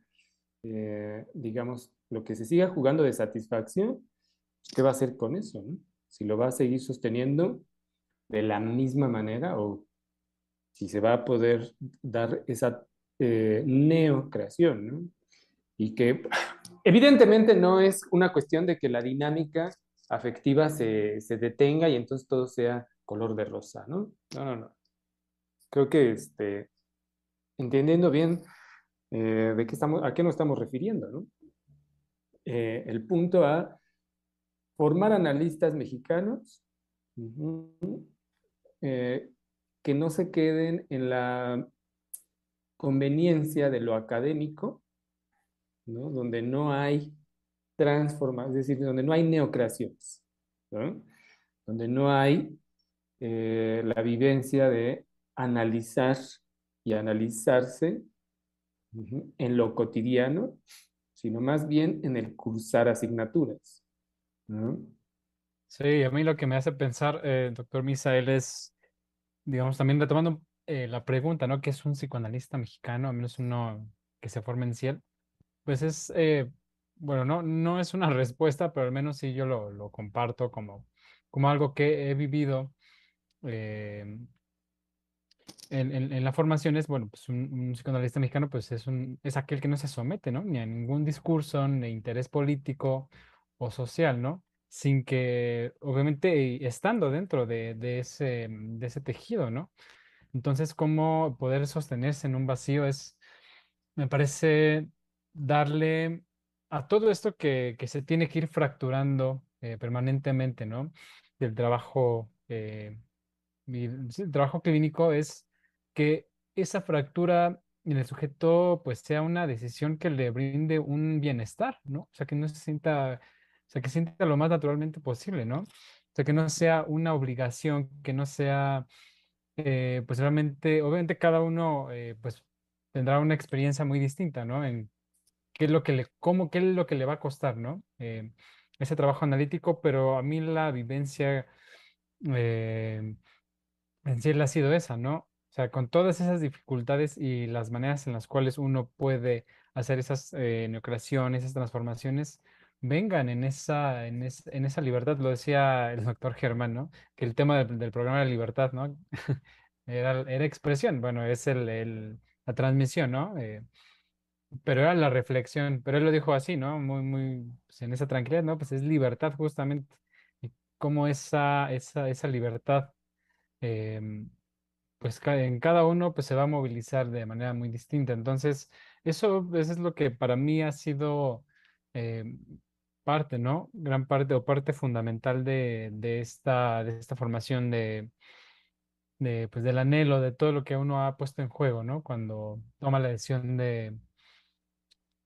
eh, digamos, lo que se siga jugando de satisfacción, ¿qué va a hacer con eso? Si lo va a seguir sosteniendo de la misma manera o si se va a poder dar esa eh, neocreación, ¿no? Y que Evidentemente no es una cuestión de que la dinámica afectiva se, detenga y entonces todo sea color de rosa, ¿no? No, no, no. Creo que este, entendiendo bien eh, de qué estamos, a qué nos estamos refiriendo, ¿no? Eh, el punto A, formar analistas mexicanos eh, que no se queden en la conveniencia de lo académico, donde no hay transformación, es decir, donde no hay neocreaciones, donde no hay eh, la vivencia de analizar y analizarse en lo cotidiano, sino más bien en el cursar asignaturas. Sí, a mí lo que me hace pensar, eh, doctor Misael, es, digamos, también retomando eh, la pregunta, ¿no? ¿Qué es un psicoanalista mexicano? A menos uno que se forme en Ciel. Pues es, bueno, no, no es una respuesta, pero al menos sí yo lo, lo comparto como, como algo que he vivido eh, en, en, la formación. Es, bueno, pues un, psicoanalista mexicano pues es, un, es aquel que no se somete, ¿no? Ni a ningún discurso, ni interés político o social, ¿no? Sin que, obviamente, estando dentro de, de ese, de ese tejido, ¿no? Entonces, cómo poder sostenerse en un vacío es, me parece darle a todo esto que, se tiene que ir fracturando eh, permanentemente, ¿no? Del trabajo, eh, el trabajo clínico es que esa fractura en el sujeto pues sea una decisión que le brinde un bienestar, ¿no? O sea, que no se sienta, o sea, que sienta lo más naturalmente posible, ¿no? O sea, que no sea una obligación, que no sea, eh, pues realmente, obviamente cada uno pues tendrá una experiencia muy distinta, ¿no? Qué es lo que le, cómo, qué es lo que le va a costar, ¿no? Eh, ese trabajo analítico, pero a mí la vivencia en sí ha sido esa, ¿no? O sea, con todas esas dificultades y las maneras en las cuales uno puede hacer esas eh, neocreaciones, esas transformaciones, vengan en esa, en, esa libertad. Lo decía el doctor Germán, ¿no? Que el tema del, programa de libertad, ¿no? era, era expresión, bueno, es el, la transmisión, ¿no? Eh, pero era la reflexión, pero él lo dijo así, ¿no? Muy, muy, pues, en esa tranquilidad, ¿no? Pues es libertad justamente. Y cómo esa, esa, esa libertad em, pues en cada uno pues se va a movilizar de manera muy distinta. Entonces, eso, es lo que para mí ha sido eh, parte, ¿no? Gran parte o parte fundamental de, esta, de esta formación de, de, pues, del anhelo, de todo lo que uno ha puesto en juego, ¿no? Cuando toma la decisión de,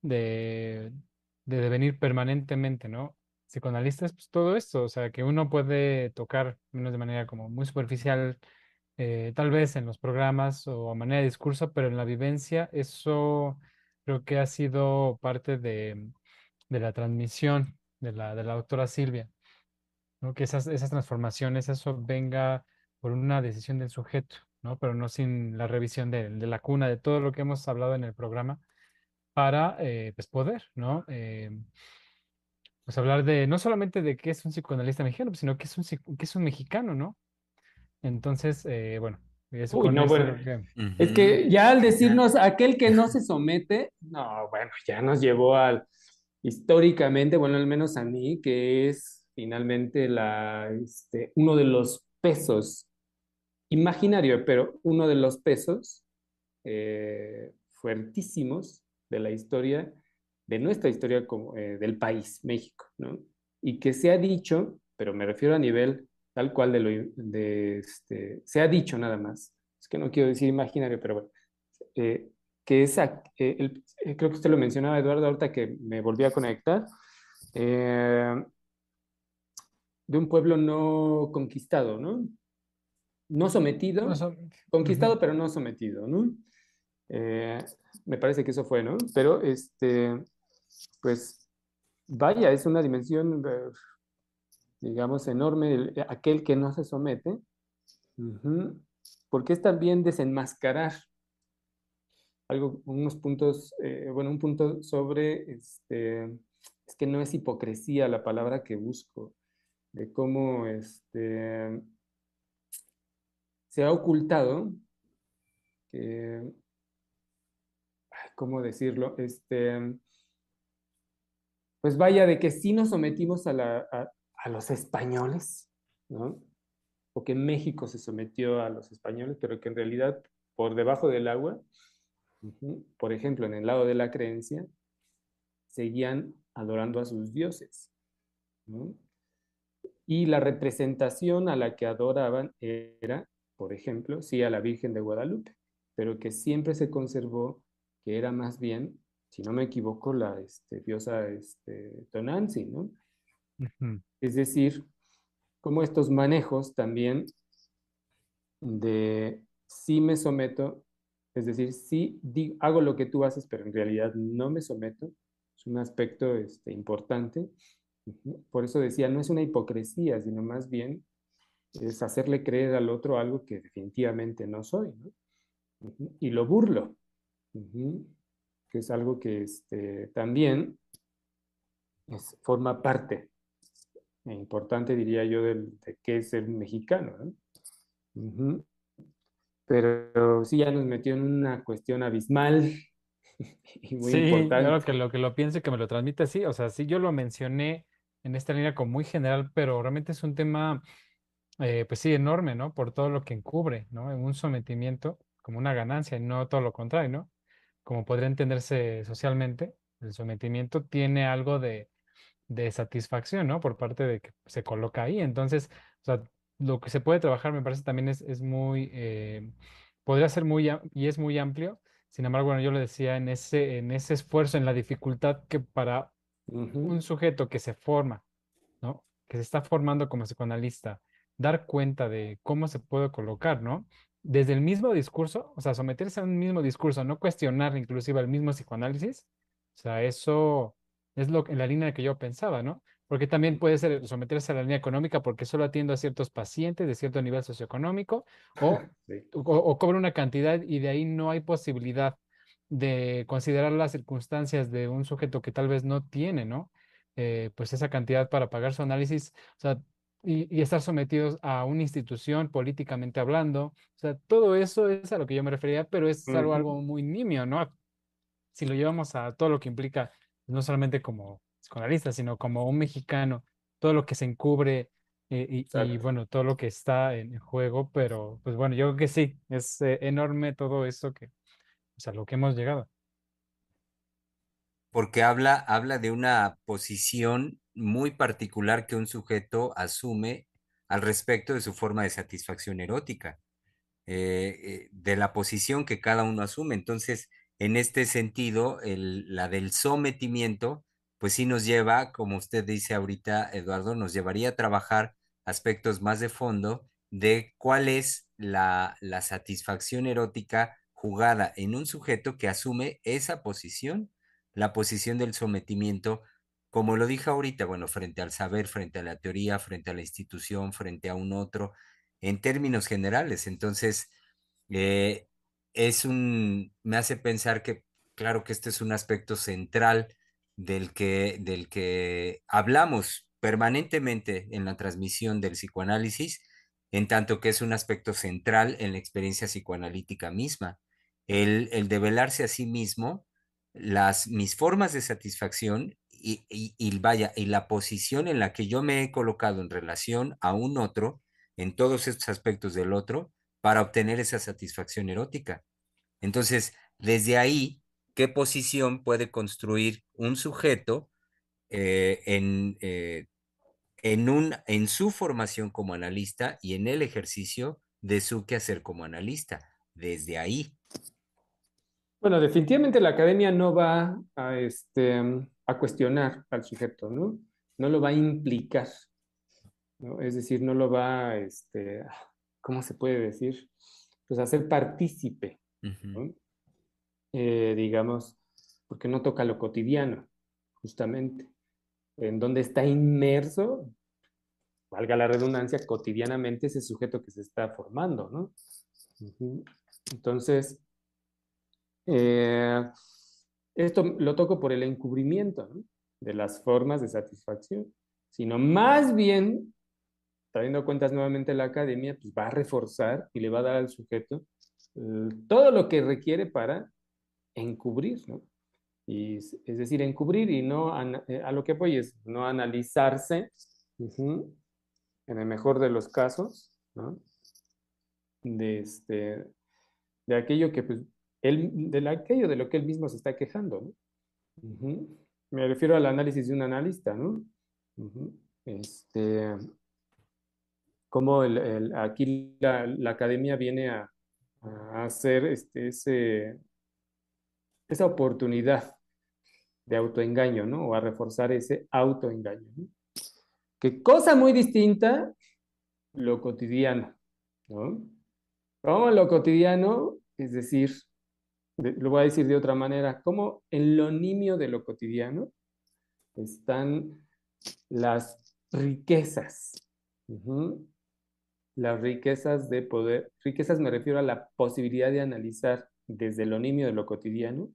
de, de devenir permanentemente, ¿no? Psicoanalistas, pues todo esto, o sea, que uno puede tocar, menos de manera como muy superficial, eh, tal vez en los programas o a manera de discurso, pero en la vivencia, eso creo que ha sido parte de, la transmisión de la, de la doctora Silvia, ¿no? que esas, esas transformaciones, eso venga por una decisión del sujeto, ¿no? pero no sin la revisión de, la cuna, de todo lo que hemos hablado en el programa, para eh, pues poder, ¿no? Eh, pues hablar de, no solamente de qué es un psicoanalista mexicano, sino que es un, que es un mexicano, ¿no? Entonces, eh, bueno, eso no, Es que ya al decirnos aquel que no se somete, no, bueno, ya nos llevó al históricamente, bueno, al menos a mí, que es finalmente la, este, uno de los pesos, imaginario, pero uno de los pesos eh, fuertísimos de la historia, de nuestra historia como, eh, del país, México, ¿no? Y que se ha dicho, pero me refiero a nivel tal cual de lo, de este, se ha dicho nada más, es que no quiero decir imaginario, pero bueno, eh, que esa, eh, el, eh, creo que usted lo mencionaba, Eduardo, ahorita que me volví a conectar, de un pueblo no conquistado, ¿no? No sometido, conquistado pero no sometido, ¿no? Me parece que eso fue, ¿no? Pero, este, pues, vaya, es una dimensión digamos, enorme eh, aquel que no se somete, porque es también desenmascarar algo, unos puntos, eh, bueno, un punto sobre, este, es que no es hipocresía la palabra que busco, de cómo este, se ha ocultado, ¿cómo decirlo? Este, pues vaya, de que sí nos sometimos a los españoles, ¿no? O que México se sometió a los españoles, pero que en realidad por debajo del agua, por ejemplo, en el lado de la creencia, seguían adorando a sus dioses. Y la representación a la que adoraban era, por ejemplo, sí a la Virgen de Guadalupe, pero que siempre se conservó que era más bien, si no me equivoco, la este, diosa este, Tonanzi, ¿no? Es decir, como estos manejos también de si me someto, es decir, si hago lo que tú haces, pero en realidad no me someto, es un aspecto este, importante. Por eso decía, no es una hipocresía, sino más bien es hacerle creer al otro algo que definitivamente no soy. Y lo burlo, que es algo que este, también forma parte importante, diría yo, de qué es ser mexicano. Pero sí ya nos metió en una cuestión abismal y muy sí, importante. Claro que lo que lo piense, que me lo transmite, sí. O sea, sí yo lo mencioné en esta línea como muy general, pero realmente es un tema, eh, pues sí, enorme, ¿no? Por todo lo que encubre, ¿no? En un sometimiento como una ganancia y no todo lo contrario, ¿no? Como podría entenderse socialmente, el sometimiento tiene algo de, de satisfacción, ¿no? Por parte de que se coloca ahí. Entonces, o sea, lo que se puede trabajar me parece también es, es muy, eh, podría ser muy, y es muy amplio, Sin embargo, bueno, yo le decía en ese, en ese esfuerzo, en la dificultad que para un sujeto que se forma, ¿no? Que se está formando como psicoanalista, dar cuenta de cómo se puede colocar, ¿no? Desde el mismo discurso, o sea, someterse a un mismo discurso, no cuestionar inclusive el mismo psicoanálisis, o sea, eso es lo, en la línea que yo pensaba, ¿no? Porque también puede ser someterse a la línea económica porque solo atiendo a ciertos pacientes de cierto nivel socioeconómico o, o, cobro una cantidad y de ahí no hay posibilidad de considerar las circunstancias de un sujeto que tal vez no tiene, ¿no? Eh, pues esa cantidad para pagar su análisis, o sea, y, estar sometidos a una institución políticamente hablando, o sea, todo eso es a lo que yo me refería, pero es algo, algo muy nimio, ¿no? Si lo llevamos a todo lo que implica, no solamente como psicoanalista, sino como un mexicano, todo lo que se encubre eh, y, bueno, todo lo que está en juego, pero pues bueno, yo creo que sí, es eh, enorme todo eso que, o sea, lo que hemos llegado. Porque habla, habla de una posición muy particular que un sujeto asume al respecto de su forma de satisfacción erótica, eh, de la posición que cada uno asume. Entonces, en este sentido, la del sometimiento pues sí nos lleva, como usted dice ahorita, Eduardo, nos llevaría a trabajar aspectos más de fondo de cuál es la, la satisfacción erótica jugada en un sujeto que asume esa posición, la posición del sometimiento, como lo dije ahorita, bueno, frente al saber, frente a la teoría, frente a la institución, frente a un otro, en términos generales. Entonces, eh, es un, me hace pensar que, claro que este es un aspecto central del que, del que hablamos permanentemente en la transmisión del psicoanálisis, en tanto que es un aspecto central en la experiencia psicoanalítica misma. El, el develarse a sí mismo, las, mis formas de satisfacción y, y, vaya, y la posición en la que yo me he colocado en relación a un otro, en todos estos aspectos del otro, para obtener esa satisfacción erótica. Entonces, desde ahí qué posición puede construir un sujeto eh, en, eh, en, un, en su formación como analista y en el ejercicio de su quehacer como analista, desde ahí. Bueno, definitivamente la academia no va a, este, a cuestionar al sujeto, ¿no? No lo va a implicar, ¿no? Es decir, no lo va a, este, ¿cómo se puede decir? Pues a hacer partícipe, ¿no? Eh, digamos, porque no toca lo cotidiano, justamente, en donde está inmerso, valga la redundancia, cotidianamente ese sujeto que se está formando, ¿no? Entonces, eh, esto lo toco por el encubrimiento de las formas de satisfacción, sino más bien, trayendo cuentas nuevamente la academia, pues va a reforzar y le va a dar al sujeto eh, todo lo que requiere para encubrir, ¿no? Es decir, encubrir y no eh, a, lo que voy es no analizarse en el mejor de los casos, ¿no? De, este, de aquello que, pues, él, de aquello de lo que él mismo se está quejando. Me refiero al análisis de un analista, ¿no? Este, como el, aquí la, la, academia viene a, a hacer este, ese, esa oportunidad de autoengaño, ¿no? O a reforzar ese autoengaño. ¿no? Que cosa muy distinta, lo cotidiano, ¿no? Como lo cotidiano, es decir, lo voy a decir de otra manera, como en lo nimio de lo cotidiano están las riquezas. Las riquezas de poder, riquezas me refiero a la posibilidad de analizar desde lo nimio de lo cotidiano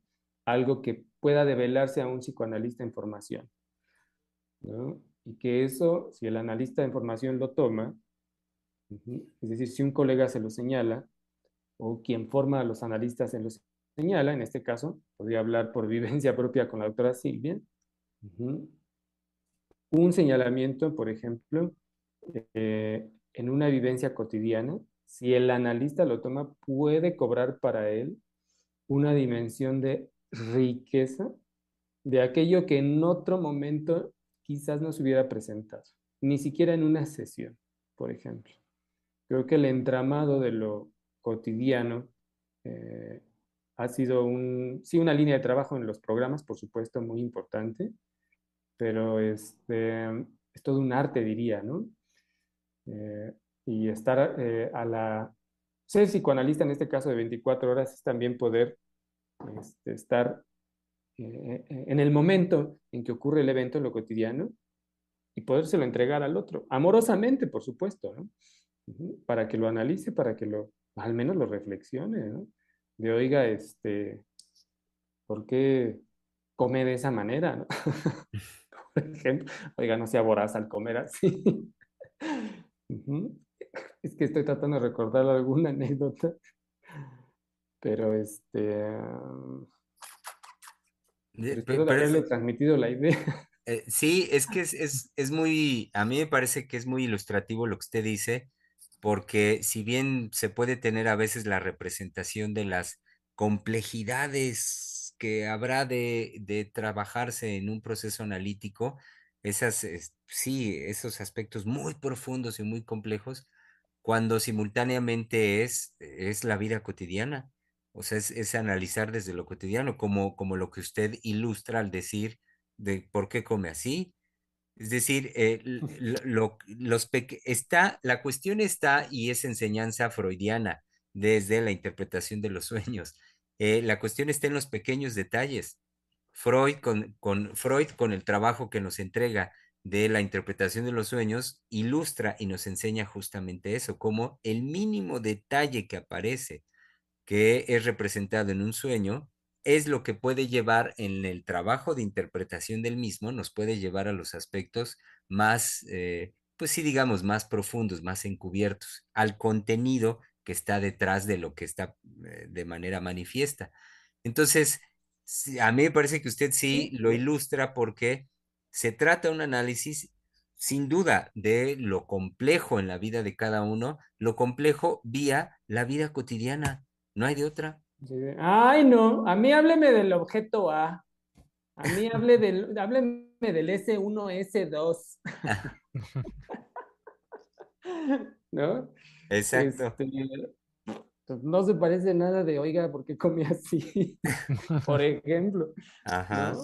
algo que pueda develarse a un psicoanalista en formación. Y que eso, si el analista en formación lo toma, es decir, si un colega se lo señala, o quien forma a los analistas se lo señala, en este caso, podría hablar por vivencia propia con la doctora Silvia, un señalamiento, por ejemplo, eh, en una vivencia cotidiana, si el analista lo toma, puede cobrar para él una dimensión de riqueza de aquello que en otro momento quizás no se hubiera presentado, ni siquiera en una sesión, por ejemplo. Creo que el entramado de lo cotidiano, eh, ha sido un, sí, una línea de trabajo en los programas, por supuesto, muy importante, pero este, es todo un arte, diría, ¿no? Eh, y estar eh, a la... Ser psicoanalista en este caso de 24 horas es también poder este, estar eh, en el momento en que ocurre el evento, en lo cotidiano, y podérselo entregar al otro, amorosamente, por supuesto, ¿no? Para que lo analice, para que lo, al menos lo reflexione, ¿no? De, oiga, este, ¿por qué come de esa manera, no? por ejemplo, oiga, no sea voraz al comer así. Es que estoy tratando de recordar alguna anécdota, pero este... Espero de haberle transmitido la idea. Eh, sí, es que es, es, es, muy, a mí me parece que es muy ilustrativo lo que usted dice, porque si bien se puede tener a veces la representación de las complejidades que habrá de, de trabajarse en un proceso analítico, esas, sí, esos aspectos muy profundos y muy complejos, cuando simultáneamente es, es la vida cotidiana. O sea, es, analizar desde lo cotidiano, como, como lo que usted ilustra al decir de por qué come así. Es decir, eh, lo, los está, la cuestión está y es enseñanza freudiana desde la interpretación de los sueños. Eh, la cuestión está en los pequeños detalles. Freud con, con, Freud, con el trabajo que nos entrega de la interpretación de los sueños, ilustra y nos enseña justamente eso, como el mínimo detalle que aparece, que es representado en un sueño, es lo que puede llevar en el trabajo de interpretación del mismo, nos puede llevar a los aspectos más, eh, pues sí, digamos, más profundos, más encubiertos, al contenido que está detrás de lo que está eh, de manera manifiesta. Entonces, a mí me parece que usted sí lo ilustra porque se trata de un análisis sin duda de lo complejo en la vida de cada uno, lo complejo vía la vida cotidiana, no hay de otra. Ay, no, a mí hábleme del objeto A, a mí hable del, hábleme del S1, S2. ¿No? Exacto. Este, pues, no se parece nada de, oiga, ¿por qué come así? Por ejemplo. Ajá.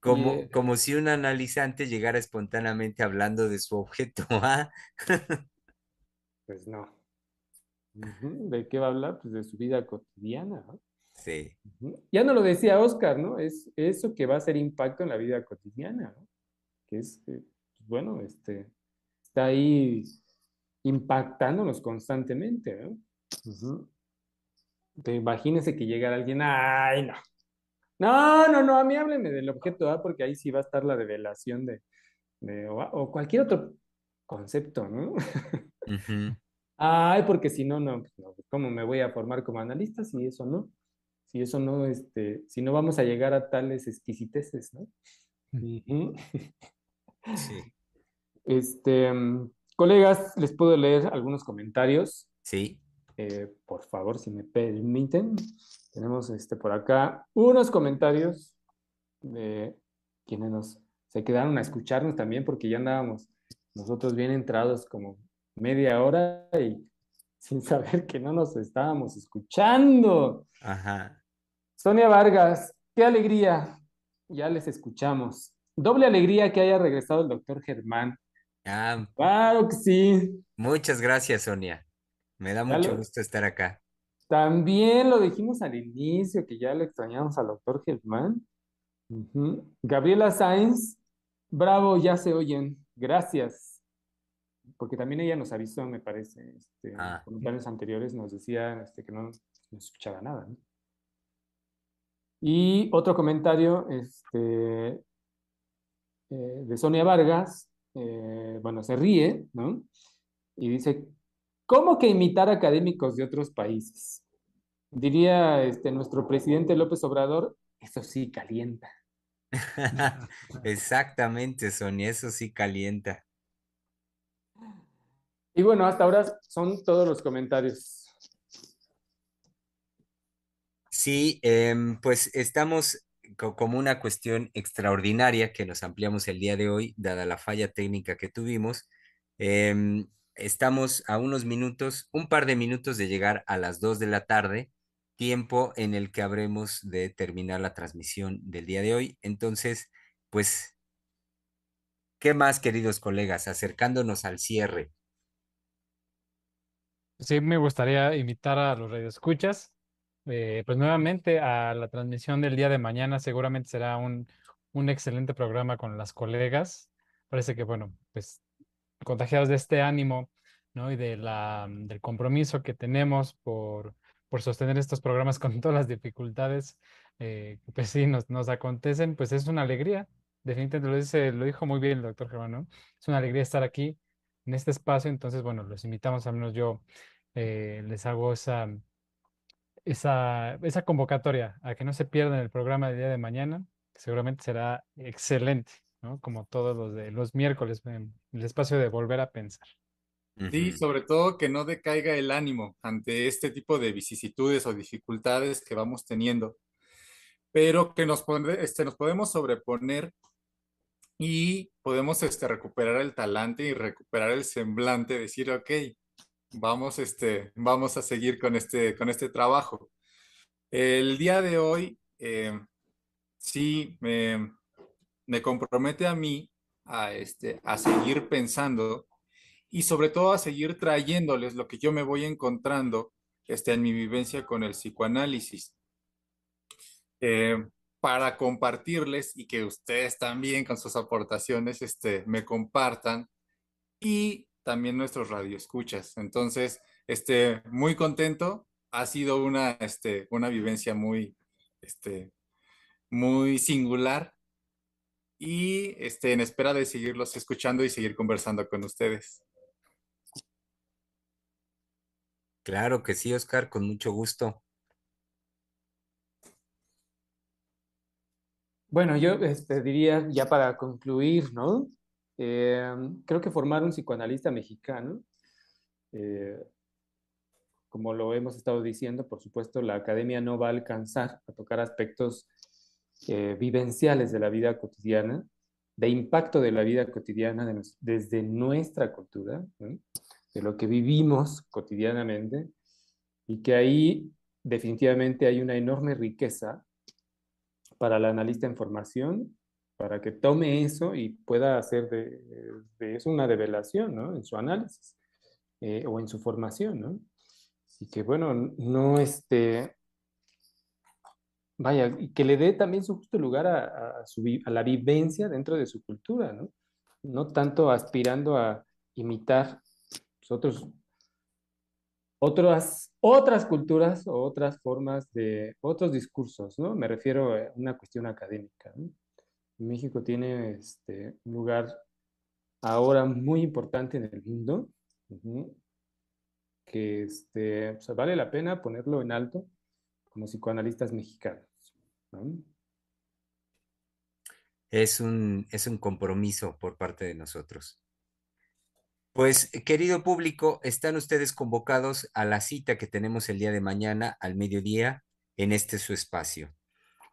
como, eh, como si un analizante llegara espontáneamente hablando de su objeto A. pues no. ¿De qué va a hablar? Pues de su vida cotidiana. Sí. Ya no lo decía Oscar, ¿no? Es eso que va a hacer impacto en la vida cotidiana, ¿no? Que es, pues, bueno, este, está ahí impactándonos constantemente. ¿no? imagínese que llegara alguien, ay, no. No, no, no, a mí hábleme del objeto A porque ahí sí va a estar la revelación de, o, cualquier otro concepto, ¿no? Ay, porque si no, no, pues, ¿cómo me voy a formar como analista si eso no? Si eso no, este, si no vamos a llegar a tales exquisiteces, ¿no? Sí. Este, mm, Colegas, les puedo leer algunos comentarios. Sí. Eh, por favor, si me permiten. Tenemos este, por acá unos comentarios de quienes nos se quedaron a escucharnos también porque ya andábamos nosotros bien entrados como media hora y sin saber que no nos estábamos escuchando. Ajá. Sonia Vargas, qué alegría. Ya les escuchamos. Doble alegría que haya regresado el doctor Germán. Ah, claro que sí. Muchas gracias, Sonia. Me da mucho gusto estar acá. También lo dijimos al inicio, que ya le extrañamos al doctor Germán. Gabriela Sainz, bravo, ya se oyen. Gracias. Porque también ella nos avisó, me parece, este, en ah. comentarios anteriores nos decía este, que no, escuchaba nada. Y otro comentario este, eh, de Sonia Vargas, eh, bueno, se ríe, ¿no? Y dice, ¿cómo que imitar académicos de otros países? Diría este, nuestro presidente López Obrador, eso sí calienta. Exactamente, Sonia, eso sí calienta. Y bueno, hasta ahora son todos los comentarios. Sí, em, pues estamos como una cuestión extraordinaria que nos ampliamos el día de hoy, dada la falla técnica que tuvimos. Em, estamos a unos minutos, un par de minutos de llegar a las 2 de la tarde, tiempo en el que habremos de terminar la transmisión del día de hoy. Entonces, pues, ¿qué más, queridos colegas? Acercándonos al cierre. Sí, me gustaría invitar a los radioescuchas, eh, pues nuevamente a la transmisión del día de mañana. Seguramente será un, un excelente programa con las colegas. Parece que, bueno, pues contagiados de este ánimo, ¿no? Y de la, del compromiso que tenemos por, por sostener estos programas con todas las dificultades eh, que pues sí nos, nos acontecen, pues es una alegría. Definitivamente lo, dice, lo dijo muy bien el doctor Germán, ¿no? Es una alegría estar aquí en este espacio. Entonces, bueno, los invitamos, al menos yo eh, les hago esa, esa, esa convocatoria a que no se pierdan el programa del día de mañana, que seguramente será excelente, ¿no? Como todos los de los miércoles, en el espacio de volver a pensar. Sí, sobre todo que no decaiga el ánimo ante este tipo de vicisitudes o dificultades que vamos teniendo, pero que nos, este, nos podemos sobreponer y podemos este, recuperar el talante y recuperar el semblante, decir, ok, vamos, este, vamos a seguir con este, con este trabajo. El día de hoy, eh, sí, me, me, compromete a mí a, este, a seguir pensando y sobre todo a seguir trayéndoles lo que yo me voy encontrando este, en mi vivencia con el psicoanálisis. Eh, para compartirles y que ustedes también con sus aportaciones este, me compartan y también nuestros radioescuchas. Entonces, este, muy contento. Ha sido una, este, una vivencia muy, este, muy singular y este, en espera de seguirlos escuchando y seguir conversando con ustedes. Claro que sí, Oscar, con mucho gusto. Bueno, yo este, diría ya para concluir, ¿no? Eh, creo que formar un psicoanalista mexicano, eh, como lo hemos estado diciendo, por supuesto, la academia no va a alcanzar a tocar aspectos eh, vivenciales de la vida cotidiana, de impacto de la vida cotidiana desde nuestra cultura, de lo que vivimos cotidianamente, y que ahí definitivamente hay una enorme riqueza para el analista en formación, para que tome eso y pueda hacer de, eso una revelación, ¿no? En su análisis eh, o en su formación, ¿no? Así que, bueno, no este... Vaya, que le dé también su justo lugar a, su, a la vivencia dentro de su cultura, ¿no? No tanto aspirando a imitar otros otras, otras culturas o otras formas de otros discursos, ¿no? Me refiero a una cuestión académica. México tiene este, un lugar ahora muy importante en el mundo, que este, vale la pena ponerlo en alto como psicoanalistas mexicanos. Es, un, es un compromiso por parte de nosotros. Pues, querido público, están ustedes convocados a la cita que tenemos el día de mañana al mediodía en este su espacio.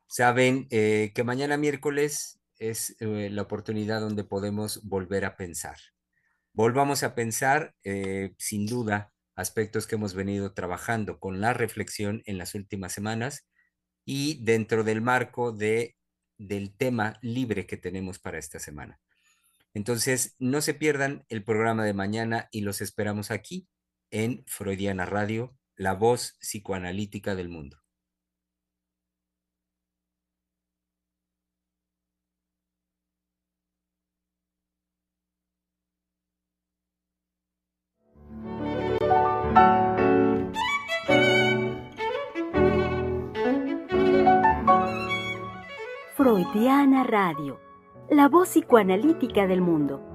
Saben eh, que mañana miércoles es eh, la oportunidad donde podemos volver a pensar. Volvamos a pensar, eh, sin duda, aspectos que hemos venido trabajando con la reflexión en las últimas semanas y dentro del marco de, del tema libre que tenemos para esta semana. Entonces, no se pierdan el programa de mañana y los esperamos aquí en Freudiana Radio, la voz psicoanalítica del mundo. Freudiana Radio la voz psicoanalítica del mundo.